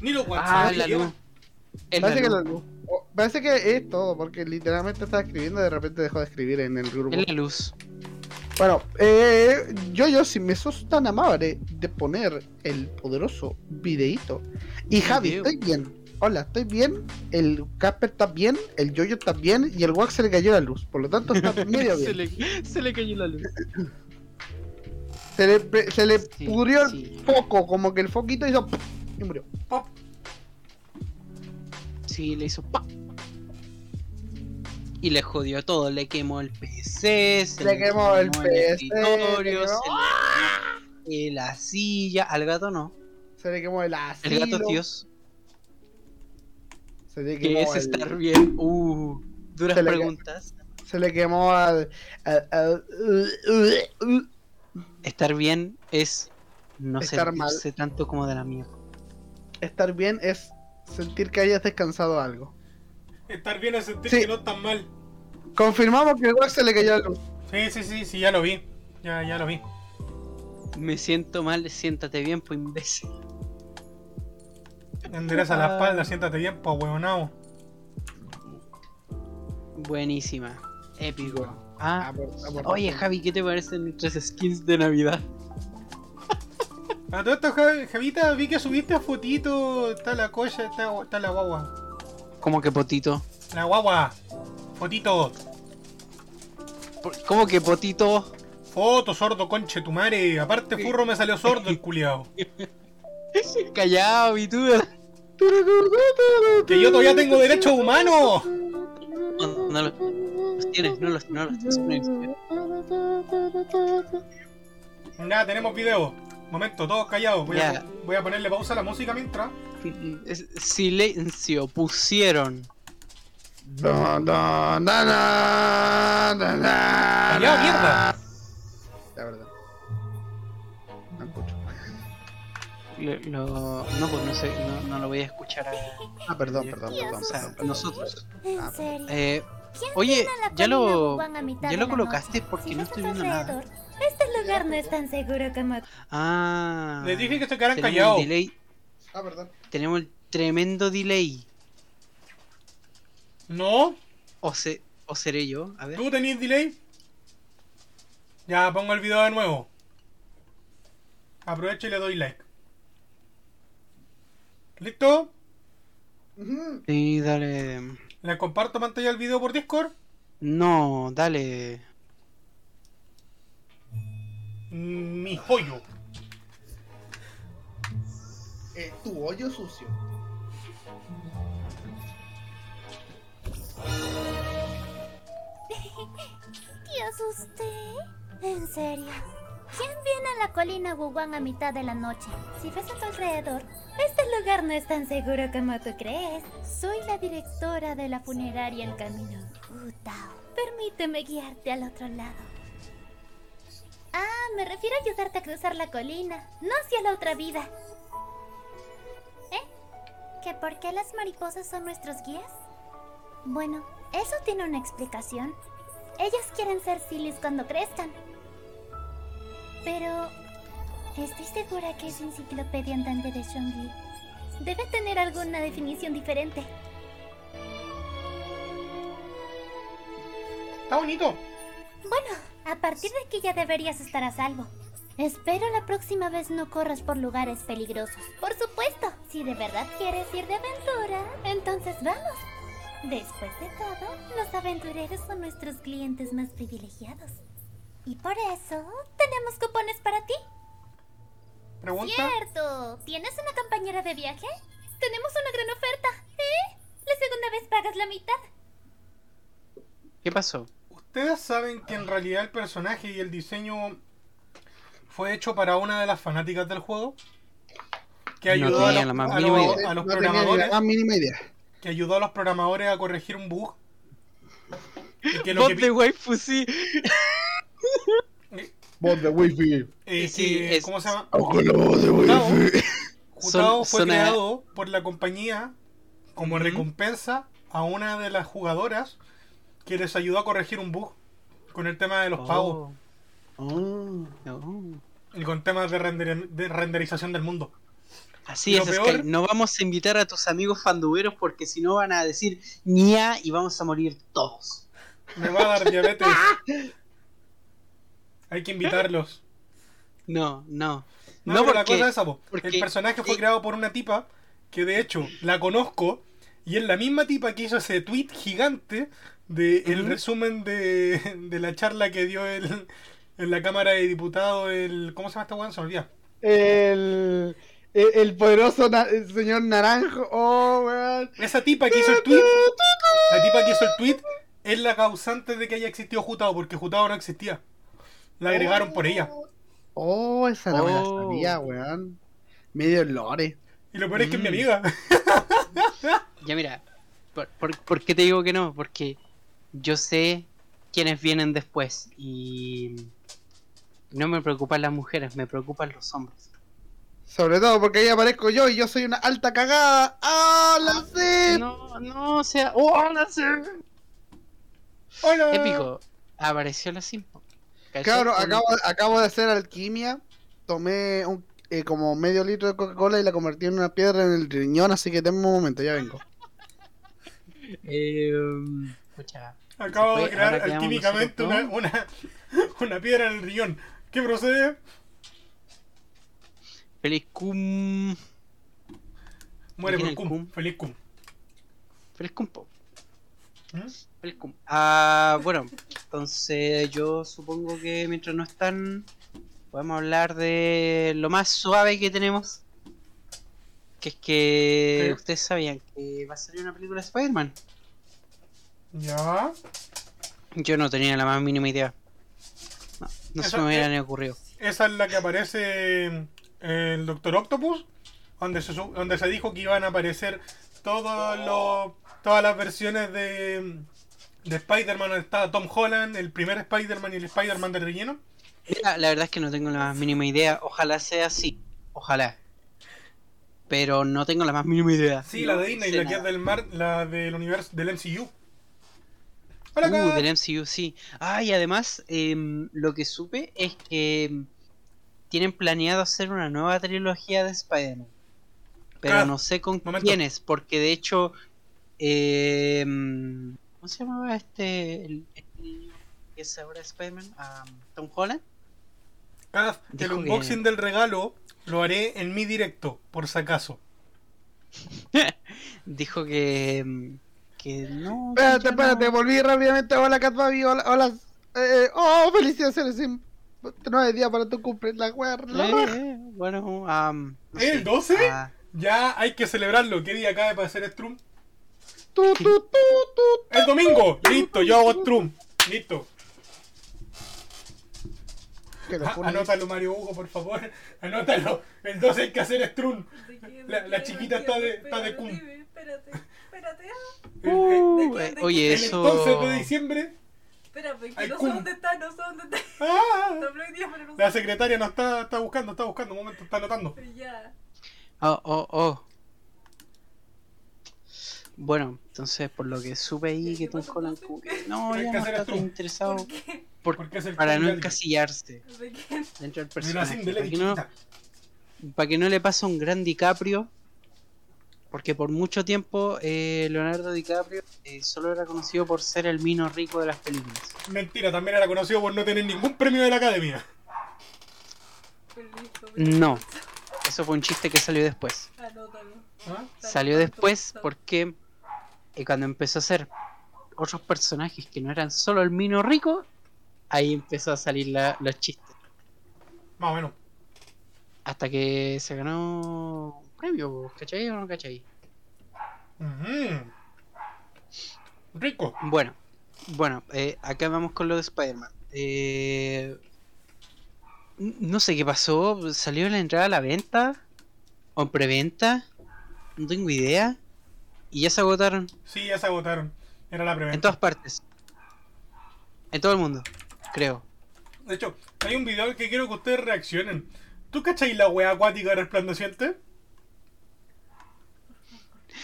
Ni WhatsApp. Ah, la luz. Es Parece que, parece es todo, porque literalmente estaba escribiendo y de repente dejó de escribir en el grupo. Es la luz. Bueno, eh, yo, yo, si me sos tan amable de poner el poderoso videíto. Y Javi, estoy bien. Hola, estoy bien. El Casper está bien. El Yoyo está bien. Y el Wax se le cayó la luz. Por lo tanto, está medio se, bien. le, se le cayó la luz. Se le, se le Sí, pudrió el sí. foco, como que el foquito hizo. Y murió. Pop. Sí, le hizo pa. Y le jodió todo, le quemó el PC, se Le quemó el PC, escritorio, le quemó- se le- eh, la silla, al gato no, Se le quemó el asilo. el gato Dios, Se le que quemó es el- estar bien, uh, duras Se le- preguntas, Se le quemó al. al- al- estar bien es no Estar mal. sentirse tanto como de la mierda, Estar bien es sentir que hayas descansado algo. Estar bien es sentir Sí. que no están mal. Confirmamos que el Wax se le cayó la luz. Sí, sí, sí, sí, ya lo vi. Ya, ya lo vi. me siento mal, siéntate bien, pues imbécil, Endereza la Ah. espalda, siéntate bien, po huevonao. buenísima, épico, ah, Apor- aportación. oye Javi, ¿qué te parecen nuestras skins de Navidad? A todo esto, Javi- Javita, vi que subiste fotito. Está la colla, está, está la guagua. ¿Cómo que potito? La guagua. Fotito. ¿Cómo que potito? Foto, sordo, conche tu madre. Aparte, furro me salió sordo el culiao. Callado, tú. Que yo todavía tengo derechos humanos. No, no los, tienes, no los, no los tienes. Ya, tenemos video. Momento, todos callados. Voy, a, voy a ponerle pausa a la música mientras. Silencio, pusieron. No, no, na, na, na, na, Callado, mierda. La verdad. No escucho. Lo, lo- no, pues no sé, no, no lo voy a escuchar. a- Ah, perdón, perdón, perdón. o sea, perdón, perdón. nosotros. Ah, serio. Eh, ¿Quién oye, ya lo- ya lo la colocaste porque Si no estoy viendo nada. Este lugar no es tan seguro como... ah. Les dije que se quedaran tenemos callados. el delay, Ah, perdón. tenemos el tremendo delay. No, O, se, o seré yo, a ver. tú tenés delay. Ya, pongo el video de nuevo. Aprovecho y le doy like. ¿Listo? Sí, dale. ¿Le comparto pantalla el video por Discord? No, dale. Mi joyo. Eh, tu hoyo sucio. Dios, usted. En serio. ¿Quién viene a la colina Wuhan a mitad de la noche? Si ves a tu alrededor, Este lugar no es tan seguro como tú crees. Soy la directora de la funeraria El Camino. Futao. Permíteme guiarte al otro lado. Ah, me refiero a ayudarte a cruzar la colina, no hacia la otra vida. ¿Eh? ¿Que por qué las mariposas son nuestros guías? Bueno, eso tiene una explicación. Ellas quieren ser Silis cuando crezcan. Pero estoy segura que esa enciclopedia andante de Shongi debe tener alguna definición diferente. Está bonito. Bueno, a partir de aquí ya deberías estar a salvo. Espero la próxima vez no corras por lugares peligrosos. Por supuesto, si de verdad quieres ir de aventura, entonces vamos. Después de todo, los aventureros son nuestros clientes más privilegiados. Y por eso tenemos cupones para ti. Pregunta. Cierto. ¿Tienes una compañera de viaje? Tenemos una gran oferta. ¿Eh? La segunda vez pagas la mitad. ¿Qué pasó? Ustedes saben que en realidad el personaje y el diseño fue hecho para una de las fanáticas del juego. Que No ayudó a, los, a los- a los No programadores. la más mínima idea. Que ayudó a los programadores a corregir un bug. Y que lo Bot que de pi- waifu, sí. Voz de wifi. eh, Sí, que- es- ¿Cómo se llama? Con la voz de Jutao, fue son a- creado por la compañía como recompensa a una de las jugadoras que les ayudó a corregir un bug con el tema de los pagos Oh, Oh. no. y con temas de, render- de renderización del mundo. Así es, peor- Sky. No vamos a invitar a tus amigos fanduberos porque si no van a decir ña y vamos a morir todos. Me va a dar diabetes. Hay que invitarlos. No, no. No, No, pero la porque. cosa es esa, po. porque- El personaje fue eh, creado por una tipa que de hecho la conozco y es la misma tipa que hizo ese tweet gigante de el resumen de, de la charla que dio el, en la Cámara de Diputados el... ¿Cómo se llama esta weón? Se olvida. El, el, el poderoso na- el señor Naranjo. Oh, weón. Esa tipa que hizo el tweet, la tipa que hizo el tweet es la causante de que haya existido Jutao, porque Jutao no existía. La agregaron por ella. Oh, esa no me la Oh. sabía, weón. Medio lore. Y lo peor es que es mi Mm. amiga. Ya mira, ¿por, por, por qué te digo que no? Porque yo sé quiénes vienen después y no me preocupan las mujeres, me preocupan los hombres. Sobre todo porque ahí aparezco yo y yo soy una alta cagada. ¡Ah, la sé! No, no, o sea, ¡oh, la sé! Hola. Épico, apareció la Simpo. Claro, acabo, acabo de hacer alquimia. Tomé un, eh, como medio litro de Coca-Cola y la convertí en una piedra en el riñón, así que tengo un momento, ya vengo. Eh, Acabo de crear alquímicamente una, una, una piedra en el riñón. ¿Qué procede? feliz cum. Muere ¿Quién por cum. cum? Feliz cum. Feliz cum, po. ¿Mm? Feliz cum. Ah, bueno, entonces yo supongo que mientras no están, podemos hablar de lo más suave que tenemos. Que es que ¿Qué? ustedes sabían que va a salir una película de Spider-Man. Ya. Yo no tenía la más mínima idea. No, no se me hubiera ni ocurrido. Esa es la que aparece el Doctor Octopus. Donde se, donde se dijo que iban a aparecer todos los, todas las versiones de, de Spider-Man. Donde estaba Tom Holland, el primer Spider-Man y el Spider-Man de relleno. Mira, la verdad es que no tengo la más mínima idea. Ojalá sea así. Ojalá. Pero no tengo la más mínima idea. Sí, No la de Disney, la que es del, mar, la del universo del MCU. Hola, Uh, del MCU, sí. Ah, y además, em, lo que supe es que em, tienen planeado hacer una nueva trilogía de Spider-Man. Pero Ah, no sé con momento. quiénes, porque de hecho. em, ¿Cómo se llamaba este. El, el- que es ahora Spider-Man? Ah, Tom Holland. Kat, el que- unboxing del regalo lo haré en mi directo, por si acaso. Dijo que. Que no. Espérate, espérate, no- volví rápidamente. Hola, Catbaby, hola, hola. Eh, oh, felicitaciones, Sim. Nueve días para tu cumple, la wea, Eh, eh, bueno, ¿El sé. 12? Ah, Ya hay que celebrarlo. ¿Qué día cae para hacer Strum? Tu, tu, tu, tu. El domingo. Listo, yo hago Strum. Listo. Ah. Anótalo, Mario Hugo, por favor. Anótalo. El 12 hay que hacer Strun. ¿De qué? La- ¿De la chiquita ¿De está de- está de cum. Espérate, espérate. ah. Uh, ¿de eh, qué? oye, el, el 11 de eso. diciembre. Espérate, que no sé cum. dónde está, no sé dónde está. ¡Ah! No La sé. secretaria nos está, está buscando, está buscando. Un momento, está anotando. Pero ya. Oh, oh, oh. Bueno, entonces por lo que supe ahí ¿Qué que Tom Holland como que no, ya que no está tan interesado ¿Por qué? por- Porque es el para no encasillarse ¿De qué? dentro del De la personaje. Cinderella Para que, no, para que no le pase un gran DiCaprio. Porque por mucho tiempo eh, Leonardo DiCaprio eh, solo era conocido por ser el mino rico de las películas. Mentira, también era conocido por no tener ningún premio de la academia. No. Eso fue un chiste que salió después. Anótalo. ¿Ah? Salió después porque eh, cuando empezó a hacer otros personajes que no eran solo el mino rico, ahí empezó a salir la- los chistes. Más o menos. Hasta que se ganó po, ¿cachai o no cachai? Ujú. Rico. Bueno, bueno, eh, acá vamos con lo de Spider-Man. Eh, no sé qué pasó, salió la entrada a la venta o en preventa, no tengo idea. Y ya se agotaron Sí, ya se agotaron. Era la en preventa. todas partes. En todo el mundo, creo. De hecho, hay un video al que quiero que ustedes reaccionen. ¿Tú cachai la wea acuática resplandeciente?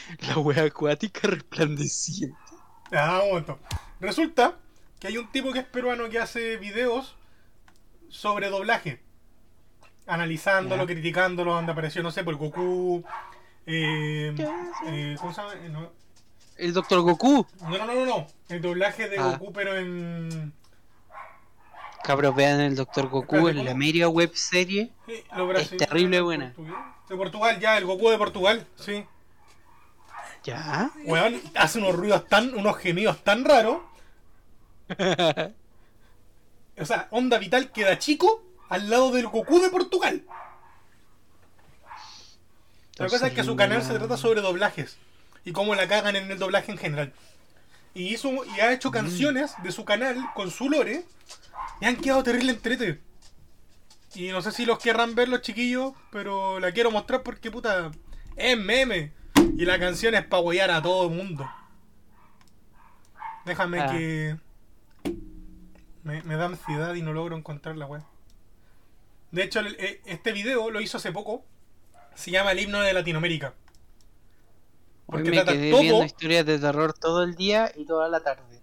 La wea acuática resplandeciente. Ah, un momento. Resulta que hay un tipo que es peruano que hace videos sobre doblaje. Analizándolo, criticándolo, donde apareció, no sé, por Goku. Eh, eh, ¿Cómo se llama? Eh, No, El Doctor Goku. no, no, no, no. El doblaje de Ah. Goku, pero en. Cabros, vean el Doctor Goku Espérate, en la media web serie. lo brasileño, terrible buena. De Portugal, ya, el Goku de Portugal, sí. Ya. Weón, hace unos ruidos tan, unos gemidos tan raros. O sea, Onda Vital queda chico al lado del Goku de Portugal. La cosa es que su canal se trata sobre doblajes y cómo la cagan en el doblaje en general. Y hizo y ha hecho canciones de su canal con su lore y han quedado terrible entrete. Y no sé si los querrán ver los chiquillos, pero la quiero mostrar porque puta es meme. Y la canción es para huear a todo el mundo. Déjame Ah. que. Me, me da ansiedad y no logro encontrar la web. De hecho, el- eh, este video lo hizo hace poco. Se llama El himno de Latinoamérica. Hoy Porque me trata quedé todo- viendo historias de terror todo el día y toda la tarde.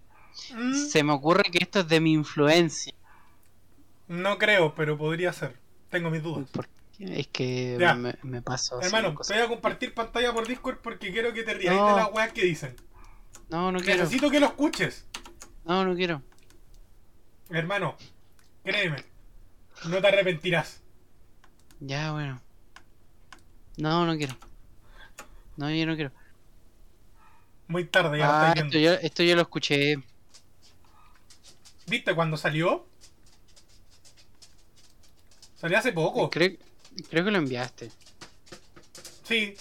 Mm, Se me ocurre que esto es de mi influencia. no creo, pero podría ser. Tengo mis dudas. Porque es que Ya. me, me paso Hermano, te voy a compartir pantalla por Discord porque quiero que te rías No. de las weas que dicen. No, no quiero. Necesito que lo escuches. No, no quiero. Hermano, créeme. No te arrepentirás. Ya, bueno. No, no quiero. No, yo no quiero. Muy tarde, ya lo Ah, estáis esto yo, esto yo lo escuché. ¿Viste cuando salió? Salió hace poco. Creo, creo que lo enviaste. Sí.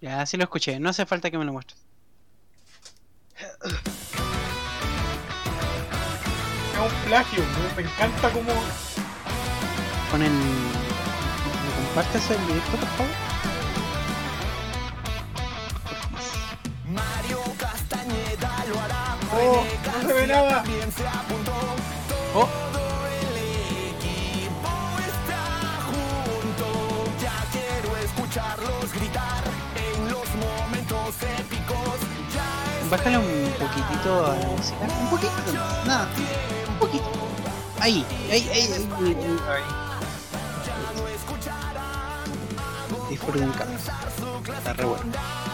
Ya, sí lo escuché. No hace falta que me lo muestres. Es un plagio. me- Me encanta como... Ponen. ¿Me compartes el directo, por favor? Oh, no se ve nada. Oh, bájale un poquitito a la música. Un poquito, nada. Un poquito. Ahí, ahí, ahí, ahí. ahí, ahí. Disfruten, cabrón. Está re bueno.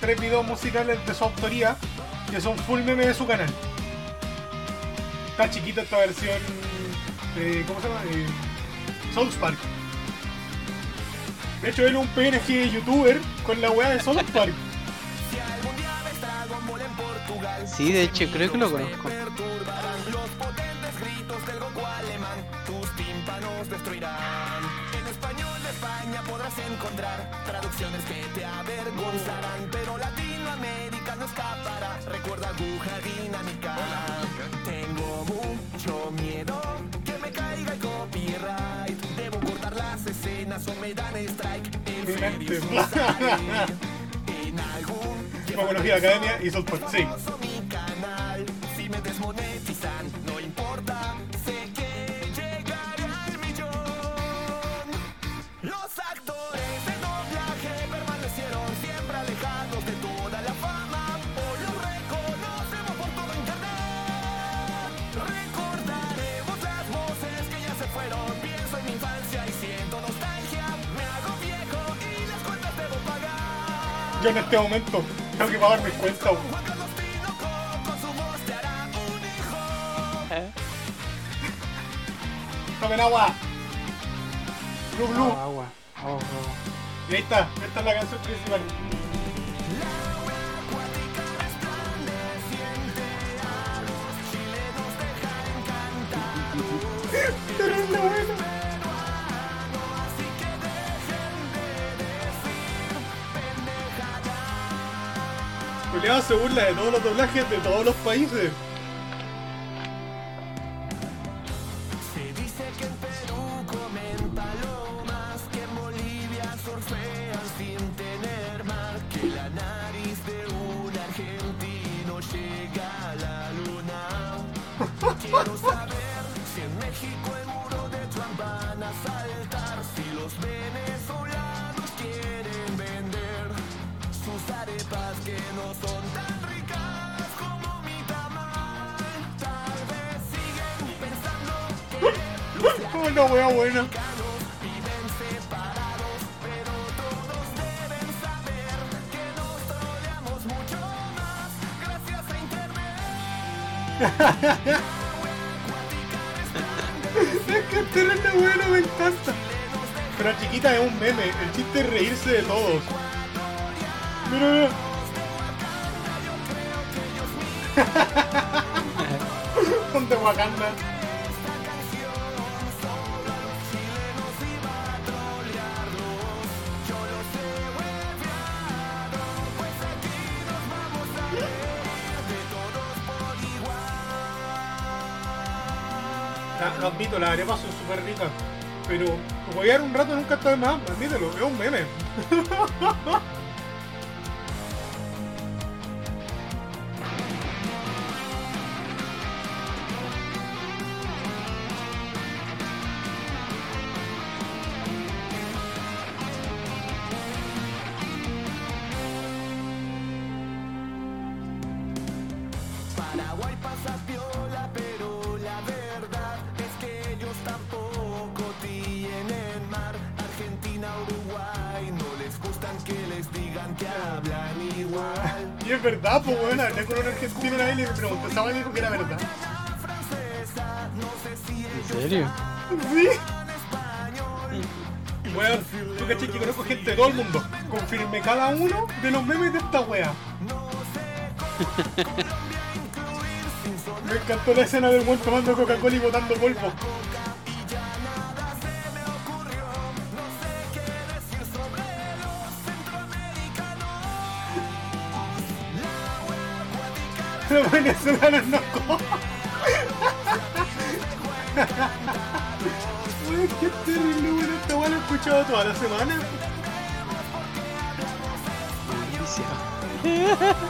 Tres videos musicales de su autoría que son full meme de su canal. Está chiquita esta versión. eh, ¿Cómo se llama? Eh, South. De hecho, él es un PNG youtuber con la weá de South Park. Sí, de hecho, creo que lo conozco. Y South Park, sí. Yo en este momento tengo que pagar mis cuentas. weón. ¿Eh? Tomen agua. Glu glu. Agua, agua, agua, agua. Y ahí está, esta es la canción principal. Julián se burla de todos los doblajes de todos los países. Una buena. es que es terrible bueno, me encanta. Pero chiquita es un meme, el chiste es reírse de todos. Mira. Las arepas son súper ricas. Pero dar un rato nunca está de más, admítelo, es un meme. es verdad, pues bueno, hablé con un argentino una vez y le pregunté, dijo que era verdad. ¿En serio? Sí. Weón, tú caché que conozco gente de todo el mundo. Confirme cada uno de los memes de esta wea. Me encantó la escena del buen tomando Coca-Cola y botando polvo. Los venezolanos no comen. Uy, qué terrible, bueno, esta weá la he escuchado toda la semana.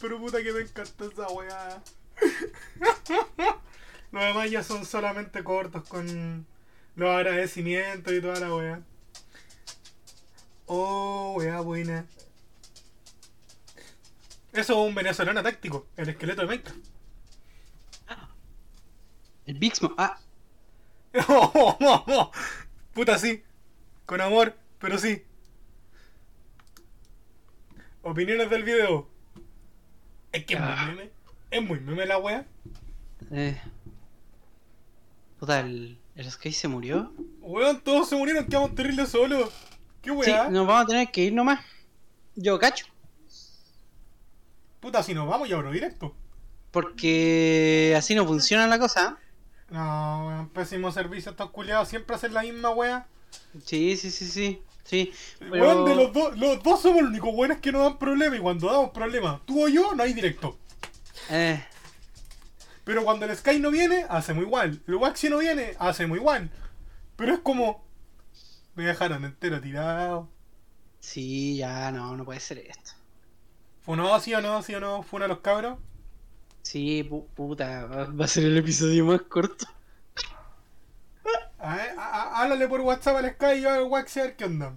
pero puta que me encanta esa weá. Los demás ya son solamente cortos con los agradecimientos y toda la wea. Oh, wea buena. Eso es un venezolano táctico, el esqueleto de Minecraft. El Bixmo. Ah, Puta sí. Con amor, pero sí. Opiniones del video. Es que es muy Ah. meme. Es muy meme la wea. eh. Puta, el, el Sky se murió. Weón, todos se murieron, quedamos terribles solos. ¿Qué Sí, weá? nos vamos a tener que ir nomás. Yo cacho. Puta, si nos vamos ya abro directo. Porque así no funciona la cosa. No, weón, pésimo servicio estos culiados. Siempre hacen la misma wea. Sí, sí, sí, sí. Sí. Pero- de los dos, los dos somos los únicos weones que no dan problema. Y cuando damos problema, tú o yo, no hay directo. Eh, Pero cuando el Sky no viene, hacemos igual. El Waxi no viene, hacemos igual. Pero es como. Me dejaron entero tirado. sí, ya no, no puede ser esto. ¿Fue no, sí o no, sí o no? ¿Fue uno de los cabros? Sí, pu- puta, va a ser el episodio más corto. A ver, a- a- háblale por WhatsApp al Sky y yo al Waxi a ver qué onda.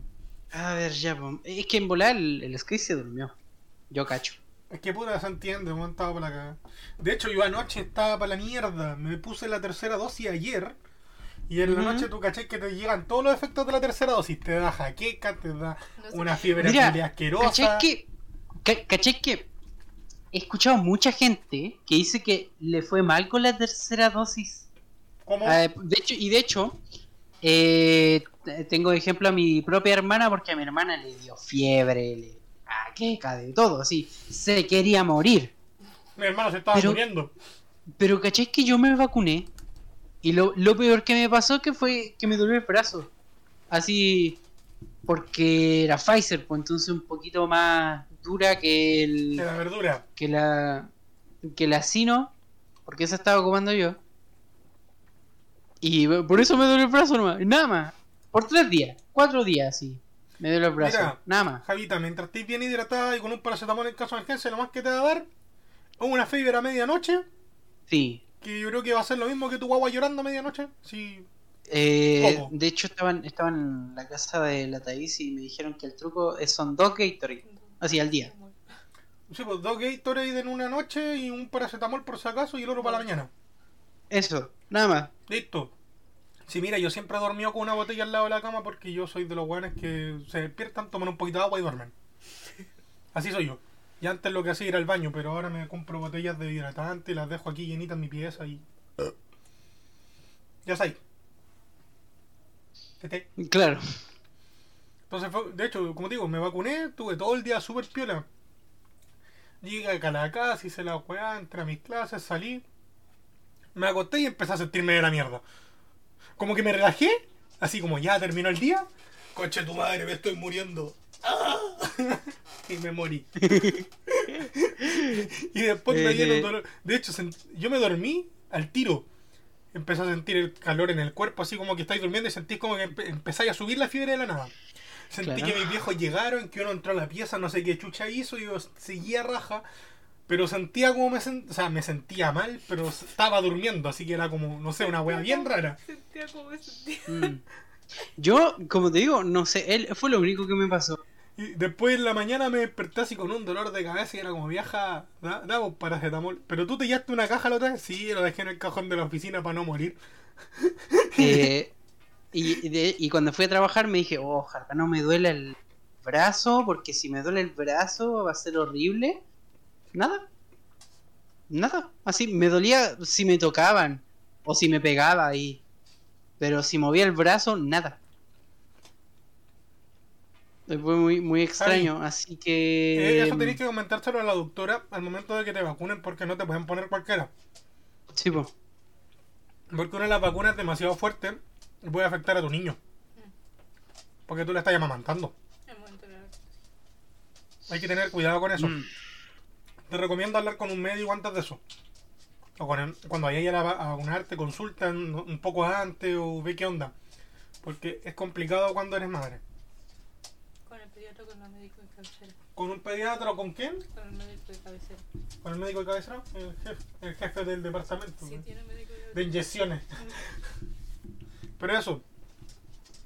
A ver, ya, es que en volar el, el Sky se durmió. Yo cacho. Es que puta se entiende, weón, estaba para cagada. De hecho, yo anoche estaba para la mierda. Me puse la tercera dosis ayer. Y en la noche tú caché que te llegan todos los efectos de la tercera dosis. Te da jaqueca, te da No sé. una fiebre Mira, asquerosa. ¿Cachai que, ca- cachai que he escuchado mucha gente que dice que le fue mal con la tercera dosis? ¿Cómo? Eh, de hecho, y de hecho, eh, tengo de ejemplo a mi propia hermana porque a mi hermana le dio fiebre, le queca de todo, así, se quería morir. Mi hermano se estaba pero- muriendo. Pero ¿cachai que yo me vacuné? Y lo, lo peor que me pasó que fue que me dolió el brazo. Así, porque era Pfizer, pues entonces un poquito más dura que el De la verdura. que la que la Sino, porque esa estaba ocupando yo. Y por eso me duele el brazo nomás, nada más. Por tres días, cuatro días así. Me duele el brazo, Mira. nada más. Javita, mientras estés bien hidratada y con un paracetamol en caso de emergencia, lo más que te va a dar es una fiebre a medianoche. Sí. Que yo creo que va a ser lo mismo que tu guagua llorando a medianoche. Sí. Eh, ¿Cómo? de hecho estaban, estaban en la casa de la Thais y me dijeron que el truco es, son dos Gatorade, así al día. Sí, pues dos Gatorade en una noche y un paracetamol por si acaso y el otro para la mañana. Eso, nada más. Listo. Sí, mira, yo siempre he dormido con una botella al lado de la cama porque yo soy de los buenos que se despiertan, toman un poquito de agua y duermen. Así soy yo. Y antes lo que hacía era al baño, pero ahora me compro botellas de hidratante y las dejo aquí llenitas en mi pieza y. Ya sabes. Este. Claro. Entonces, fue- de hecho, como digo, me vacuné, tuve todo el día súper piola. Llegué a la casa, hice la weá, entré a mis clases, salí. Me acosté y empecé a sentirme de la mierda. Como que me relajé, así como ya terminó el día. Coche tu madre, me estoy muriendo. ¡Ah! y me morí. y después me dieron Eh. dolor. De hecho, yo me dormí al tiro. Empecé a sentir el calor en el cuerpo, así como que estáis durmiendo y sentís como que empe- empezáis a subir la fiebre de la nada. Sentí Claro. que mis viejos llegaron, que uno entró a la pieza, no sé qué chucha hizo, y yo seguía raja, pero sentía como me sentía, o sea, me sentía mal, pero estaba durmiendo, así que era como, no sé, una wea bien rara. Sentía como me sentía. Mm. Yo, como te digo, no sé, él fue lo único que me pasó. Y después en la mañana me desperté así con un dolor de cabeza y era como, vieja, da, da paracetamol. Pero tú te llevaste una caja la otra vez, sí, lo dejé en el cajón de la oficina para no morir. Eh, y, y de- y cuando fui a trabajar me dije, oh, ojalá no me duele el brazo, porque si me duele el brazo va a ser horrible. Nada. Nada. Así, me dolía si me tocaban o si me pegaba ahí. Pero si movía el brazo, nada. Fue muy, muy extraño, así Eh, que... eso tenés que comentárselo a la doctora al momento de que te vacunen porque no te pueden poner cualquiera. Sí, po. Porque una de las vacunas es demasiado fuerte y puede afectar a tu niño. Porque tú le estás amamantando. Hay que tener cuidado con eso. Mm. Te recomiendo hablar con un médico antes de eso. O con cuando vayas a a, va- a vacunarte, consultan un poco antes o ve qué onda. Porque es complicado cuando eres madre. Con el pediatra con el médico de cabecera. ¿Con un pediatra o con quién? Con el médico de cabecera. ¿Con el médico de cabecera? El jefe, el jefe del departamento. Sí, tiene médico de De inyecciones. Pero eso.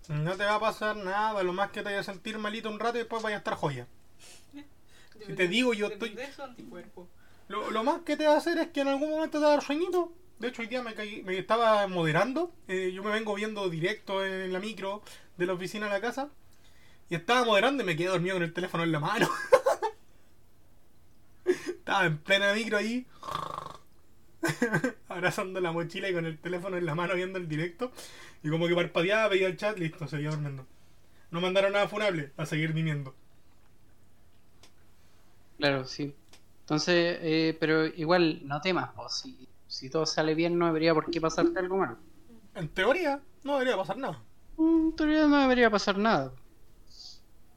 No te va a pasar nada, lo más que te vayas a sentir malito un rato y después vaya a estar joya. Si te digo, yo estoy-. Lo, lo más que te va a hacer es que en algún momento te va a dar sueñito. De hecho, hoy día me, caí- me estaba moderando. eh, yo me vengo viendo directo en la micro de la oficina a la casa. Y estaba moderando y me quedé dormido con el teléfono en la mano. estaba en plena micro ahí. abrazando la mochila y con el teléfono en la mano viendo el directo. Y como que parpadeaba, veía el chat, listo, seguía durmiendo. No mandaron nada funable a seguir viniendo. Claro, sí. Entonces, eh, pero igual, no temas, po, si, si todo sale bien no debería por qué pasarte algo malo. En teoría, no debería pasar nada. Mm, En teoría no debería pasar nada.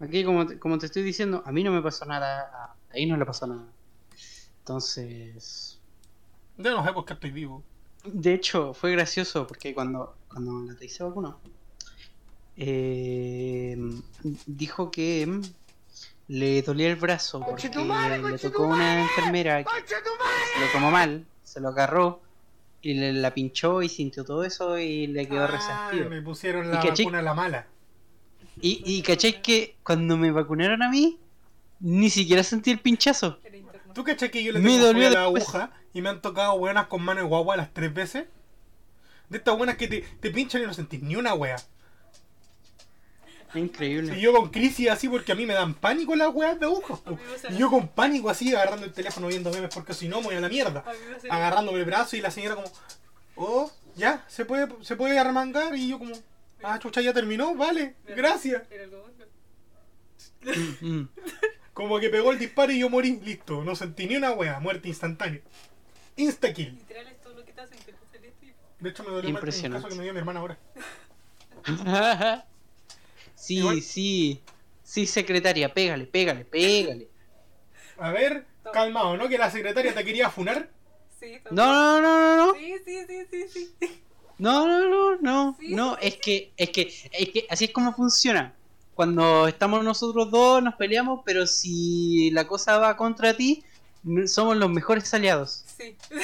Aquí, como te, como te estoy diciendo, a mí no me pasó nada, a ahí no le pasó nada. Entonces, Yo no sé por qué estoy vivo. de hecho, fue gracioso porque cuando, cuando la se vacunó, eh, dijo que le dolía el brazo porque le tocó una enfermera que se lo tomó mal, se lo agarró y le la pinchó y sintió todo eso y le quedó Ah, resentido. me pusieron ¿Y la vacuna a la mala. Y, y caché que cuando me vacunaron a mí, ni siquiera sentí el pinchazo. ¿Tú cachai que yo le tengo la aguja y me han tocado buenas con mano de guagua las tres veces? De estas buenas que te, te pinchan y no sentís ni una wea. Increíble. Y yo con crisis así porque a mí me dan pánico las weas de agujas. Y yo con pánico así agarrando el teléfono viendo memes porque si no me voy a la mierda. A Agarrándome el brazo y la señora como, oh, ya, se puede, se puede arremangar y yo como, ah, chucha, ya terminó, vale, gracias. Algodón. Mm. Como que pegó el disparo y yo morí, listo, no sentí ni una wea, muerte instantánea. Insta kill. Literal es todo lo que te hacen que te sale esto y De hecho me dolió más que el Impresionante. caso que me dio mi hermana ahora. sí, Igual- sí. Sí, secretaria, pégale, pégale, pégale. A ver, calmado, ¿no? Que la secretaria te quería funar. Sí, No, no, no, no, no. Sí, sí, sí, sí, sí. No, no, no, no. Sí. No, es que, es que, es que así es como funciona. Cuando estamos nosotros dos nos peleamos, pero si la cosa va contra ti, somos los mejores aliados. Sí.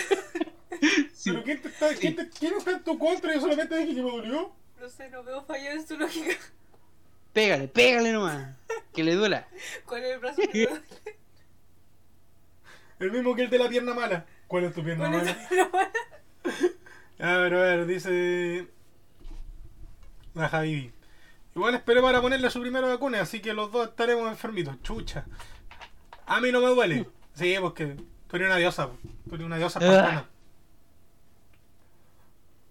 Sí. ¿Pero quién, te está, quién, te- quién está en tu contra? Yo solamente dije que me dolió. No sé, no veo fallo en su lógica. Pégale, pégale nomás. Que le duela. ¿Cuál es el brazo que duele? El mismo que el de la pierna mala. ¿Cuál es tu pierna ¿Cuál mala? es? A ver, a ver, dice. La Javi. Igual esperé para ponerle su primera vacuna, así que los dos estaremos enfermitos. Chucha. A mí no me duele. Sí, porque tú eres una diosa. Tú eres una diosa Ah.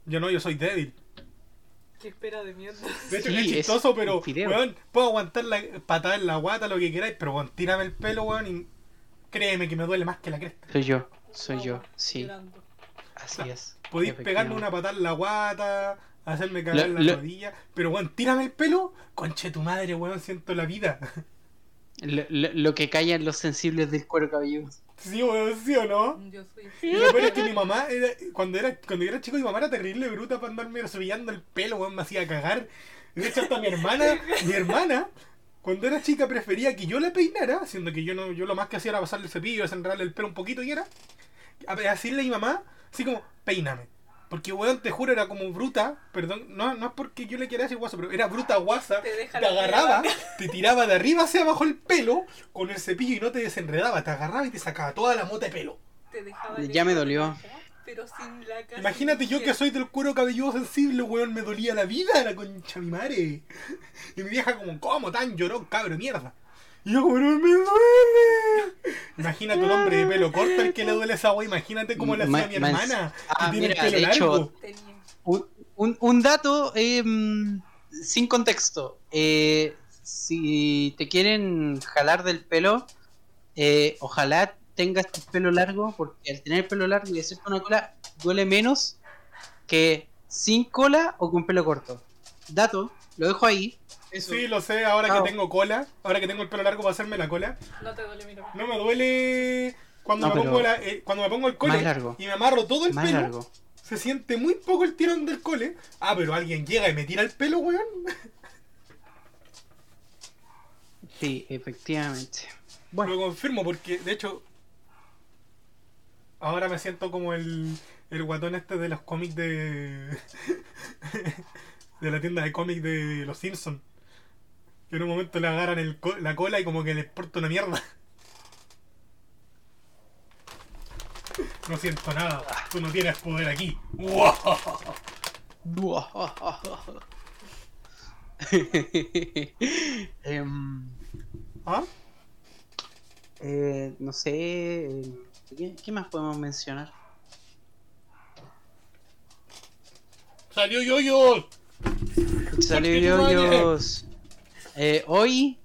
Yo no, yo soy débil. Qué espera de mierda. De hecho, Sí, es chistoso, pero, weón, puedo aguantar la patada en la guata, lo que queráis, pero, weón, tírame el pelo, weón, y créeme que me duele más que la cresta. Soy yo, soy yo, sí, así es. Podéis pegarme una patada en la guata, hacerme cagar Lo- en la lo- rodilla, pero, weón, tírame el pelo, conche tu madre, weón, siento la vida. Lo, lo- lo que callan los sensibles del cuero cabelludo. Sí, weón, sí o no. Yo soy Y lo peor es que mi mamá, era, cuando, era, cuando yo era chico, mi mamá era terrible bruta para andarme rasullando el pelo, weón, me hacía cagar. De hecho, hasta mi hermana, mi hermana, cuando era chica prefería que yo la peinara, siendo que yo no, yo lo más que hacía era pasarle el cepillo, desenredarle el pelo un poquito y era, a decirle a mi mamá, así como, peíname. Porque, weón, te juro, era como bruta, perdón, no, no es porque yo le quiera decir guaso, pero era bruta guasa, Te agarraba, te tiraba de arriba hacia abajo el pelo con el cepillo y no te desenredaba, te agarraba y te sacaba toda la mota de pelo. Te dejaba Ya me dolió. Pero sin la cara. Imagínate yo que soy del cuero cabelludo sensible, weón, me dolía la vida, la concha mi madre. Y mi vieja como, ¿cómo tan llorón, cabro de mierda? Y yo como, no me duele. Imagínate un hombre de pelo corto al que le duele esa weá, imagínate cómo le hacía a mi hermana. Ah, que tiene mira, el pelo de hecho, largo. Un, un- un dato em, sin contexto. Eh, si te quieren jalar del pelo, eh, ojalá tengas tu pelo largo, porque al tener pelo largo y hacerte una cola duele menos que sin cola o con pelo corto. Dato, lo dejo ahí. Eso. Sí, lo sé, ahora que tengo cola, ahora que tengo el pelo largo para hacerme la cola, No te duele, mira. no me duele cuando, No, me, pongo la- eh, cuando me pongo el cole largo. y me amarro todo el Más pelo. largo. Se siente muy poco el tirón del cole. Ah, pero alguien llega y me tira el pelo, weón. Sí, efectivamente. Lo Bueno, confirmo porque, de hecho, ahora me siento como el, el guatón este de los cómics de. de la tienda de cómics de los Simpsons. En un momento le agarran el co- la cola y como que le exporta una mierda. No siento nada. Tú no tienes poder aquí. Em, ¿Ah? eh, no sé. ¿qué, qué más podemos mencionar? ¡Salió yo-yo! Salió yoyos. Eh, hoy.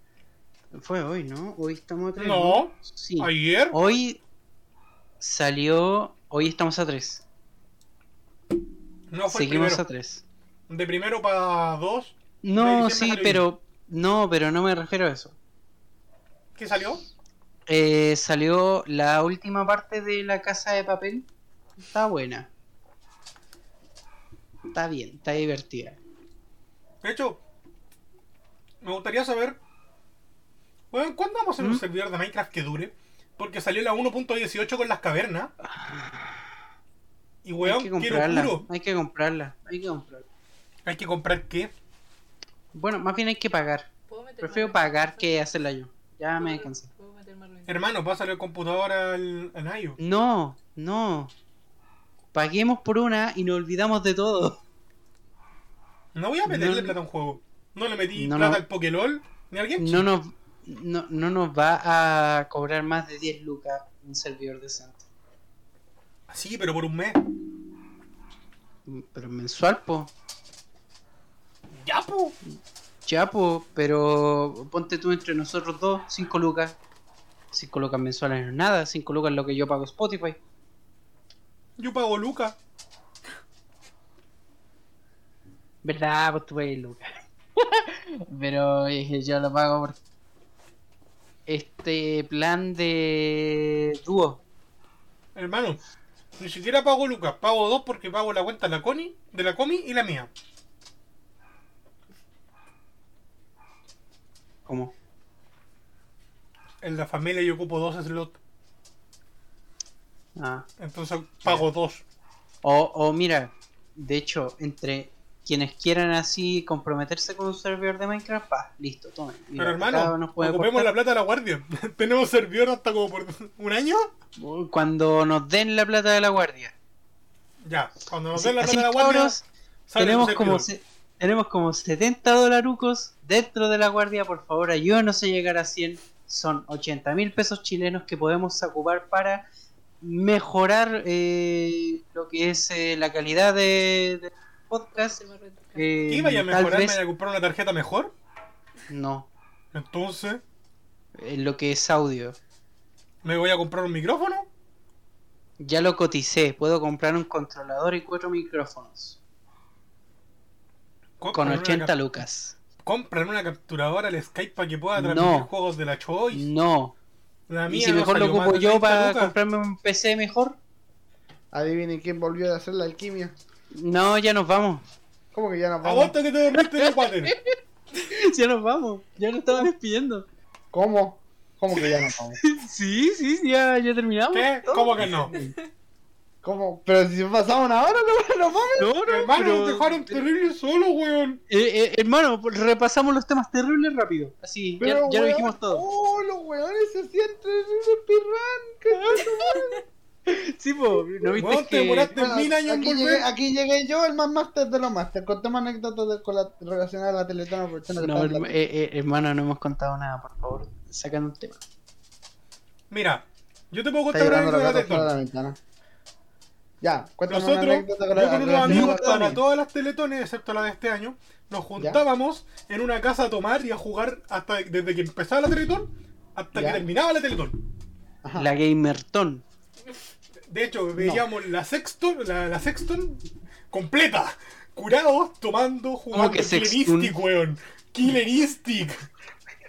Fue hoy, ¿no? Hoy estamos a 3. No. Sí. ¿Ayer? Hoy salió. Hoy estamos a 3. No fue Seguimos primero. a 3. De primero para dos. De No, diciembre sí, pero. No, pero no me refiero a eso. ¿Qué salió? Eh, salió la última parte de la casa de papel. Está buena. Está bien, está divertida. De hecho, me gustaría saber. Bueno, ¿cuándo vamos a hacer un ¿Mm? servidor de Minecraft que dure? Porque salió la 1.18 con las cavernas. Y hay weón, que quiero comprarla. puro. Hay que comprarla. Hay que comprarla. Hay que comprar qué. Bueno, más bien hay que pagar. ¿Puedo meter Prefiero pagar que hacerla yo. Ya me cansé. ¿Puedo meter mano en- Hermano, pásale el computador al, al Nayo. No, no. Paguemos por una y nos olvidamos de todo. No voy a meterle No. plata a un juego. No le metí No, plata no. al Pokélol ni a alguien. No nos, no, no nos va a cobrar más de 10 lucas un servidor decente. Sí, pero por un mes. Pero mensual, po. Ya, po. Ya, po, pero ponte tú entre nosotros dos, 5 lucas. 5 lucas mensuales no es nada, 5 lucas es lo que yo pago Spotify. Yo pago Luca. ¿Verdad? Pues tú pagas lucas. Pero eh, yo lo pago por este plan de dúo. Hermano, ni siquiera pago Lucas. Pago dos porque pago la cuenta de la Connie, de la Comi y la mía. ¿Cómo? En la familia yo ocupo dos slots. Ah. Entonces pago dos. O, o mira, de hecho, entre quienes quieran así comprometerse con un servidor de Minecraft, pa, listo, tomen. Mira, Pero hermano, nos puede ocupemos la plata de la guardia. Tenemos servidor hasta como por un año. Cuando nos den la plata de la guardia. Ya, cuando nos Así, den la plata de la guardia, cabros, tenemos como, se- tenemos como 70 dolarucos dentro de la guardia. Por favor, ayúdanos a llegar a 100. Son 80 mil pesos chilenos que podemos ocupar para mejorar eh, lo que es eh, la calidad de, de podcast. Se me retrocede. Eh, ¿Qué iba a mejorar? ¿Me vez- iba a comprar una tarjeta mejor? No, Entonces, en lo que es audio. ¿me voy a comprar un micrófono? Ya lo coticé, puedo comprar un controlador y cuatro micrófonos. Con Compran una 80 cap- lucas. Compran una capturadora al Skype para que pueda No. transmitir juegos de la Choice. No. La Y si no mejor lo ocupo yo 30 para lucas. comprarme un PC mejor. Adivinen quién volvió a hacer la alquimia. No, ya nos vamos. ¿Cómo que ya nos vamos? Aguanta que te dormiste en el water. ya nos vamos. Ya nos estaban despidiendo. ¿Cómo? ¿Cómo que ya nos vamos? Sí, sí, sí, ya, ya terminamos. ¿Qué? Todo. ¿Cómo que no? ¿Cómo? Pero si pasamos una hora, no, no mames. No, no, Hermano, pero- nos dejaron terrible solo, weón. Eh, eh, hermano, repasamos los temas terribles rápido. Así, ya, Pero, ya lo weón, dijimos todo. Oh, los weones se sienten en el speedrun. Sí, po, ¿no viste te que... demoraste Bueno, mil años en aquí, volver. llegué, aquí llegué yo, el más máster de los máster. Contemos anécdotas de- con la, relacionadas a la que No, hablando. eh, eh, hermano, no hemos contado nada, por favor. Sacan un tema. Mira, yo te puedo contar una anécdota de la ventana. Ya, cuéntame una Nosotros, anécdota yo con la con relacionada amigos para todas las teletones, excepto la de este año, nos juntábamos en una casa a tomar y a jugar hasta desde que empezaba la teletón hasta Ya. que terminaba la teletón. Ajá. La Gamerton. De hecho, veíamos la Sexton, la, la Sexton completa, curados, tomando, jugando que Killer Sexton? Instinct, weón. Killer Instinct.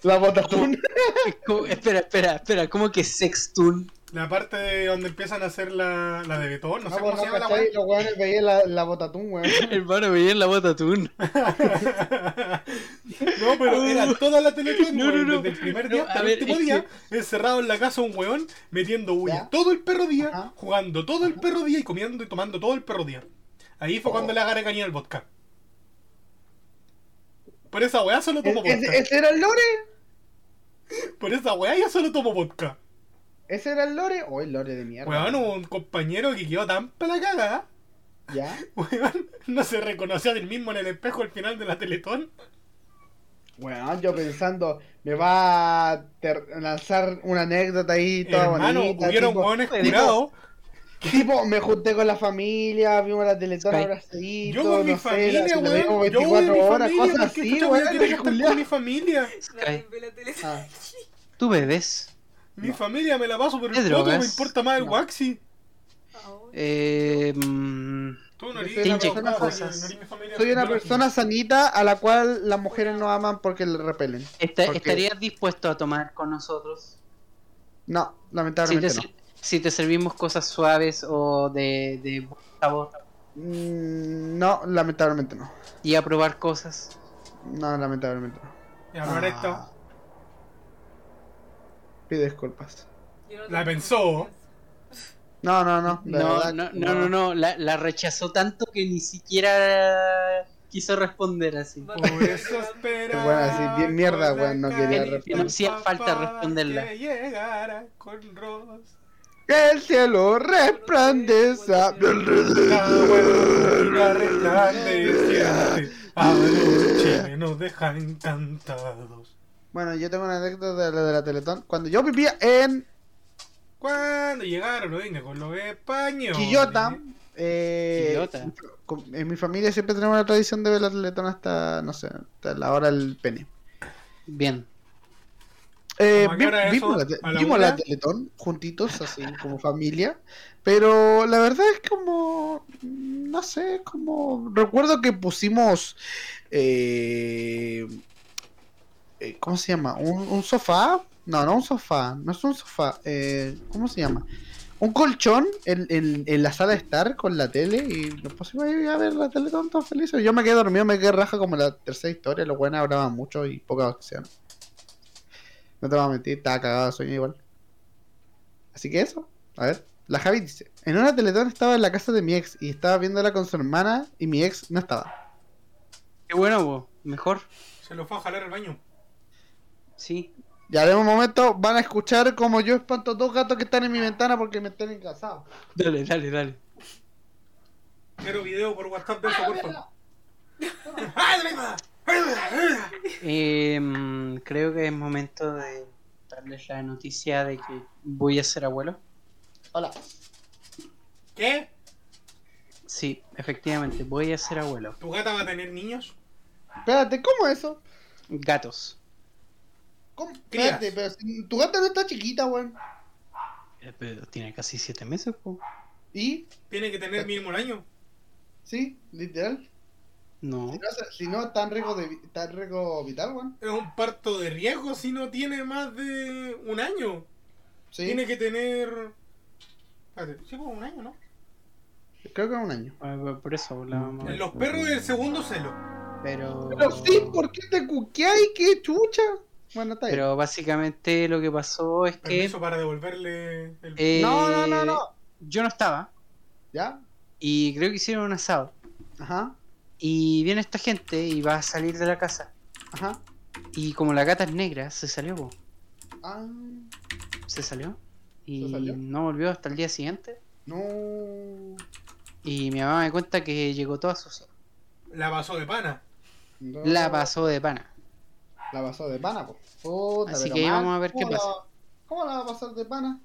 La como- espera, espera, espera, ¿cómo que Sextun? La parte de donde empiezan a hacer la, la de Betón, no, No, sé pues cómo se no, llama la weá. Los weones veían la, la botatún, weón. Hermano, veía en la bota atún. No, pero era toda la Teletón, No, no, weón, no. desde el primer día hasta el ver, último día, encerrado en la casa un weón, metiendo bulla todo el perro día, Ajá. jugando todo el perro día y comiendo y tomando todo el perro día. Ahí fue Oh. cuando le agarré caña al vodka. Por esa weá solo tomo ¿Ese, vodka. ese era el lore? Por esa weá ya solo tomo vodka. ¿Ese era el lore? O el lore de mierda. Weón, hubo un compañero que quedó tan para la caga, ¿Ya? weón, no se reconoció a él mismo en el espejo al final de la Teletón. Bueno, yo pensando, me va a lanzar una anécdota ahí toda Hermano, bonita. hubieron tipo, hueones tipo- curados. Tipo, me junté con la familia, vimos la teletón Sky. abrazaditos, Yo con mi no sé, familia, vimos weón. Yo con 24 mi horas, familia, cosas así, weón. yo con mi familia. Ah, ¿Tú bebes? Mi No. familia me la paso por ¿Qué el poto, me importa más el No. waxi. Eh, mm, Tú no eres una persona cosas. soy una persona sanita a la cual las mujeres no aman porque le repelen. ¿esta- Porque- ¿Estarías dispuesto a tomar con nosotros? No, Si lamentablemente te, no. si te servimos cosas suaves o de, de buen sabor Mm, No, lamentablemente no. y a probar cosas. No, lamentablemente no. No era Ah. esto. Pido disculpas. La pensó. No, no, no. No, verdad no, no, no, no, la, la rechazó tanto que ni siquiera quiso responder así. Por eso espera. Bueno, así, bien mierda, weón, no quería responder. No hacía falta responderla. Que llegara con Ross. Que el cielo resplandeza. La buena resplandeciente. Anoche nos deja encantados. Bueno, yo tengo una anécdota de la de la Teletón. Cuando yo vivía en Cuando llegaron los indios con los españoles. Quillota, eh, Quillota. en mi familia siempre tenemos la tradición de ver la Teletón hasta, no sé, hasta la hora del pene. Bien. Eh, ¿Cómo a qué vi- hora es vimos la, te- ¿A la vimos la Teletón juntitos, así como familia. Pero la verdad es como. No sé, como. Recuerdo que pusimos. eh, eh, ¿Cómo se llama? ¿Un, un sofá? No, no un sofá. No es un sofá. eh, ¿Cómo se llama? Un colchón en, en- en la sala de estar con la tele y nos pusimos a ver la Teletón todos felices. Yo me quedé dormido, me quedé raja como la tercera historia. Los buenos hablaban mucho y poca acción. No te voy a mentir, estaba cagado de sueño igual. Así que eso. A ver, la Javi dice: En una teletón estaba en la casa de mi ex y estaba viéndola con su hermana y mi ex no estaba. Qué bueno, vos. Mejor. Se lo fue a jalar al baño. Sí. Ya de un momento van a escuchar como yo espanto dos gatos que están en mi ventana porque me están encasados. Dale, dale, dale. Quiero video por WhatsApp de eso, por favor. ¡Ay, la Eh, mm, creo que es momento de darles la noticia de que voy a ser abuelo. Hola. ¿Qué? Sí, efectivamente, voy a ser abuelo. ¿Tu gata va a tener niños? Espérate, ¿cómo eso? Gatos. ¿Cómo? Espérate, pero si tu gata no está chiquita, weón. Eh, Pero tiene casi siete meses, po. ¿Y? Tiene que tener mínimo un año. Sí, literal. No. Si no, si no está en riesgo, de, está en riesgo vital, weón. Es un parto de riesgo si no tiene más de un año. Sí, Tiene que tener. Espérate, sí, como un año, ¿no? creo que es un año. Eh, Por eso hablábamos. Los perros es el segundo celo. Pero. Pero sí, ¿por qué te cuqueáis? ¿Qué chucha? Bueno, está bien. Pero básicamente lo que pasó es que Permiso para devolverle el. eh, No, no, no, no. yo no estaba ¿Ya? y creo que hicieron un asado. Ajá, Y viene esta gente y va a salir de la casa. ajá. Y como la gata es negra, se salió, po. Ah, se salió. Y ¿Se salió? no volvió hasta el día siguiente. no. Y mi mamá me cuenta que llegó toda sucia. La pasó de pana. no. La pasó de pana. La pasó de pana, pues. Puta, Así que mal. vamos a ver qué ¿Cómo la- pasa. ¿Cómo la va a pasar de pana?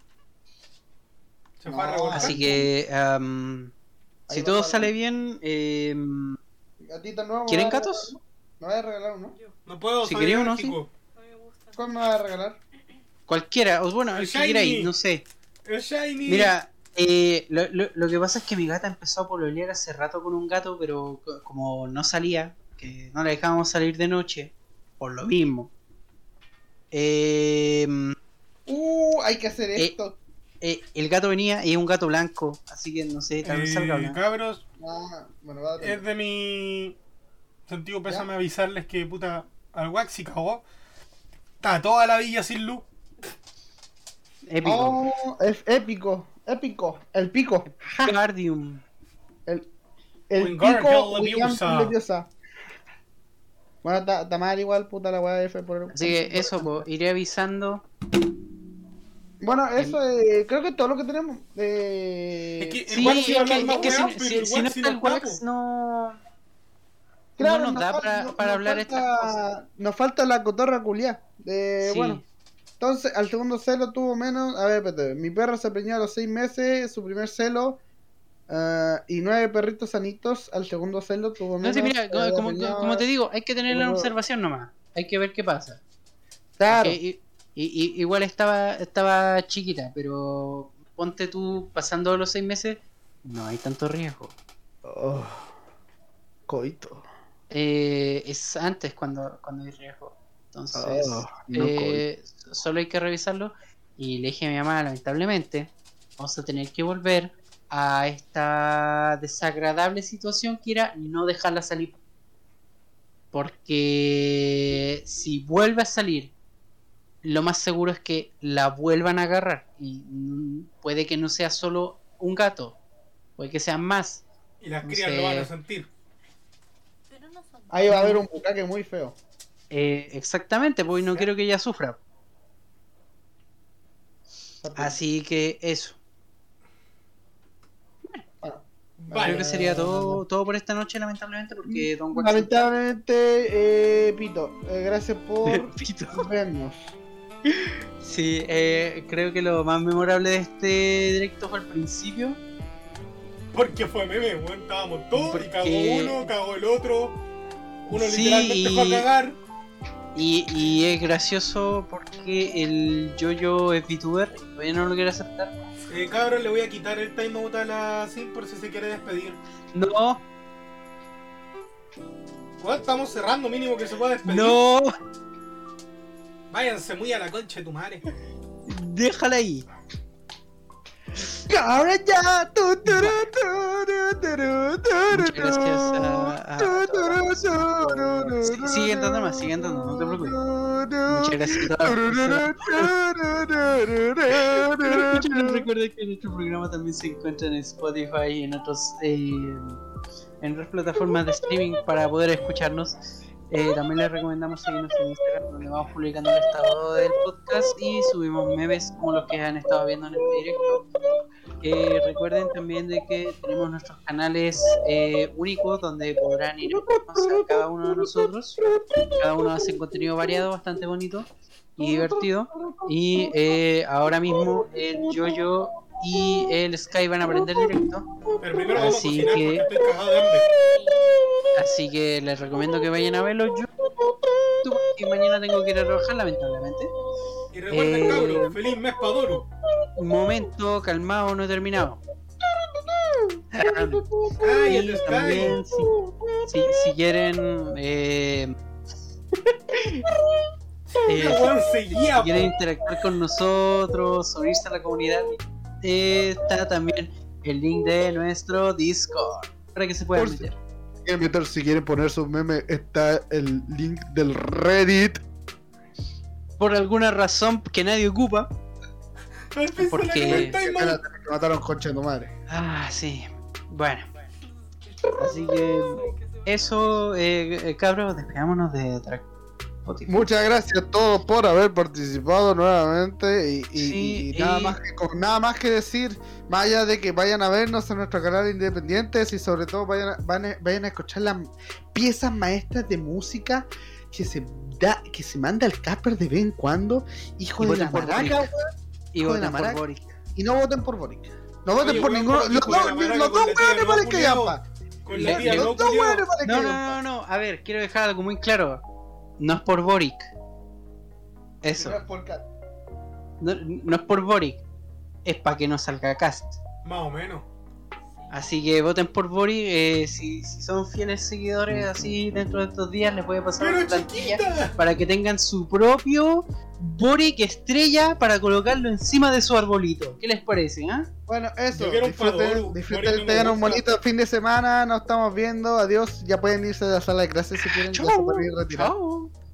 Se No, fue a revolver. Así que, Ahí si va todo sale bien, em, Gatita nueva. ¿me ¿Quieren gatos? ¿Me vas a regalar uno? No puedo, Si quería uno, no gusta. ¿Cuál me vas a regalar? cualquiera, o bueno, el que Shiny. queráis, no sé. El shiny. Mira, eh, lo, lo- lo que pasa es que mi gata empezó a pololear hace rato con un gato, pero co- como no salía, que no la dejábamos salir de noche, por lo mismo. em, Uh, hay que hacer Eh, esto. eh, el gato venía y es un gato blanco, así que no sé, tal vez salga Eh, blanco. cabros, Ah, bueno, va a es de mi sentido pésame avisarles que puta al Waxi cagó. Está toda la villa sin luz. Épico. Oh, es épico, épico. El pico. Guardium. el el Wingardium pico Leviosa. Wingardium Leviosa. Bueno, está mal igual, puta la weá F por Así que eso, po, iré avisando. Bueno, eso eh, creo que es todo lo que tenemos. Eh, Es que Sí, es que, más es que si, weá, pero si- el si no está el Wax, no. claro, no nos da para- para hablar falta, estas cosas. Nos falta la cotorra culiá. Eh, Sí. Bueno, entonces al segundo celo tuvo menos. A ver, espérate. Mi perro se preñó a los seis meses, su primer celo. Ah, y nueve perritos sanitos. Al segundo celo tuvo No menos. sé, mira, eh, como, como- preñó- como te digo, hay que tener la observación nomás. Hay que ver qué pasa. Claro. I- igual estaba, estaba chiquita, pero ponte tú pasando los seis meses, no hay tanto riesgo. Oh, coito. Eh, es antes cuando, cuando hay riesgo. Entonces, Oh, no eh, solo hay que revisarlo. Y le dije a mi mamá, lamentablemente, vamos a tener que volver a esta desagradable situación que era no dejarla salir. Porque si vuelve a salir, lo más seguro es que la vuelvan a agarrar. Y puede que no sea solo un gato, puede que sean más. Y las No crías sé. lo van a sentir. Pero no son. Ahí va a haber un bucaque muy feo. Eh, exactamente, porque no quiero que ella sufra. Así que eso. Vale. Creo que sería todo, todo por esta noche, lamentablemente, porque Don Wax Lamentablemente, eh, Pito, eh, gracias por Pito. vernos. Sí, eh, creo que lo más memorable de este directo fue al principio. Porque fue meme, weón. Estábamos todos y cagó uno, cagó el otro. Uno Sí, literalmente fue a y- cagar. Y, y es gracioso porque el Jojo es VTuber, todavía no lo quiere aceptar. Eh, cabrón, le voy a quitar el timeout a la Sim por si se quiere despedir. No, Weón, estamos cerrando, mínimo que se pueda despedir. no, Váyanse muy a la concha de tu madre. déjala ahí. Ahora ya. Gracias a- a- sigue entrando más, sigue entrando, no te preocupes. Muchas gracias a turu, Recuerden que nuestro programa también se encuentra en Spotify y en otros eh, en otras plataformas de streaming para poder escucharnos. Eh, también les recomendamos seguirnos en Instagram donde vamos publicando el estado del podcast y subimos memes como los que han estado viendo en este directo. Eh, recuerden también de que tenemos nuestros canales eh, únicos donde podrán ir a cada uno de nosotros. Cada uno hace contenido variado, bastante bonito y divertido. Y ahora mismo el Jojo y el Sky van a aprender directo. Pero primero vamos a Así cocinar que- porque estoy cagado de hambre. Así que les recomiendo que vayan a verlo. Yo que mañana tengo que ir a trabajar, lamentablemente. Y recuerden, Eh, cabrón, feliz mes pa' Doru. Un momento, calmado, no he terminado. Ay, el Y Sky. también, si, si, si quieren, eh, eh, El si quieren interactuar con nosotros, unirse a la comunidad, está también el link de nuestro Discord para que se puedan meter. Si quieren meter, si quieren poner sus memes, está el link del Reddit. Por alguna razón que nadie ocupa. Porque- mataron concha de tu madre. Ah, sí. Bueno. Así que eso, eh, eh, cabros, despidámonos de Spotify. Muchas gracias a todos por haber participado nuevamente y, y- Sí, y nada, y- más que, con nada más que decir, más allá de que vayan a vernos en nuestro canal independientes y sobre todo vayan a, van a- vayan a escuchar las piezas maestras de música que se da, que se manda el Casper de vez en cuando, hijo Y de la voten por maraca, weón, Y hijo de la voten por maraca. Boric. y no voten por Boric. No voten Oye, por weón, ninguno, los dos, weones no valen que Los no No, que no, yampa. no, no, a ver, quiero dejar algo muy claro. No es por Boric. Eso. No es por Cat. No, no es por Boric. Es para que no salga cast. Más o menos. Así que voten por Bori. eh, si, si son fieles seguidores, así dentro de estos días les voy a pasar Pero una plantilla chiquita. para que tengan su propio Boric estrella para colocarlo encima de su arbolito. ¿Qué les parece? ah? Bueno, eso. Disfruten, disfruten, tengan un bonito fin de semana. Nos estamos viendo. Adiós. Ya pueden irse de la sala de clases si quieren. Ya se pueden ir retirados. Chao.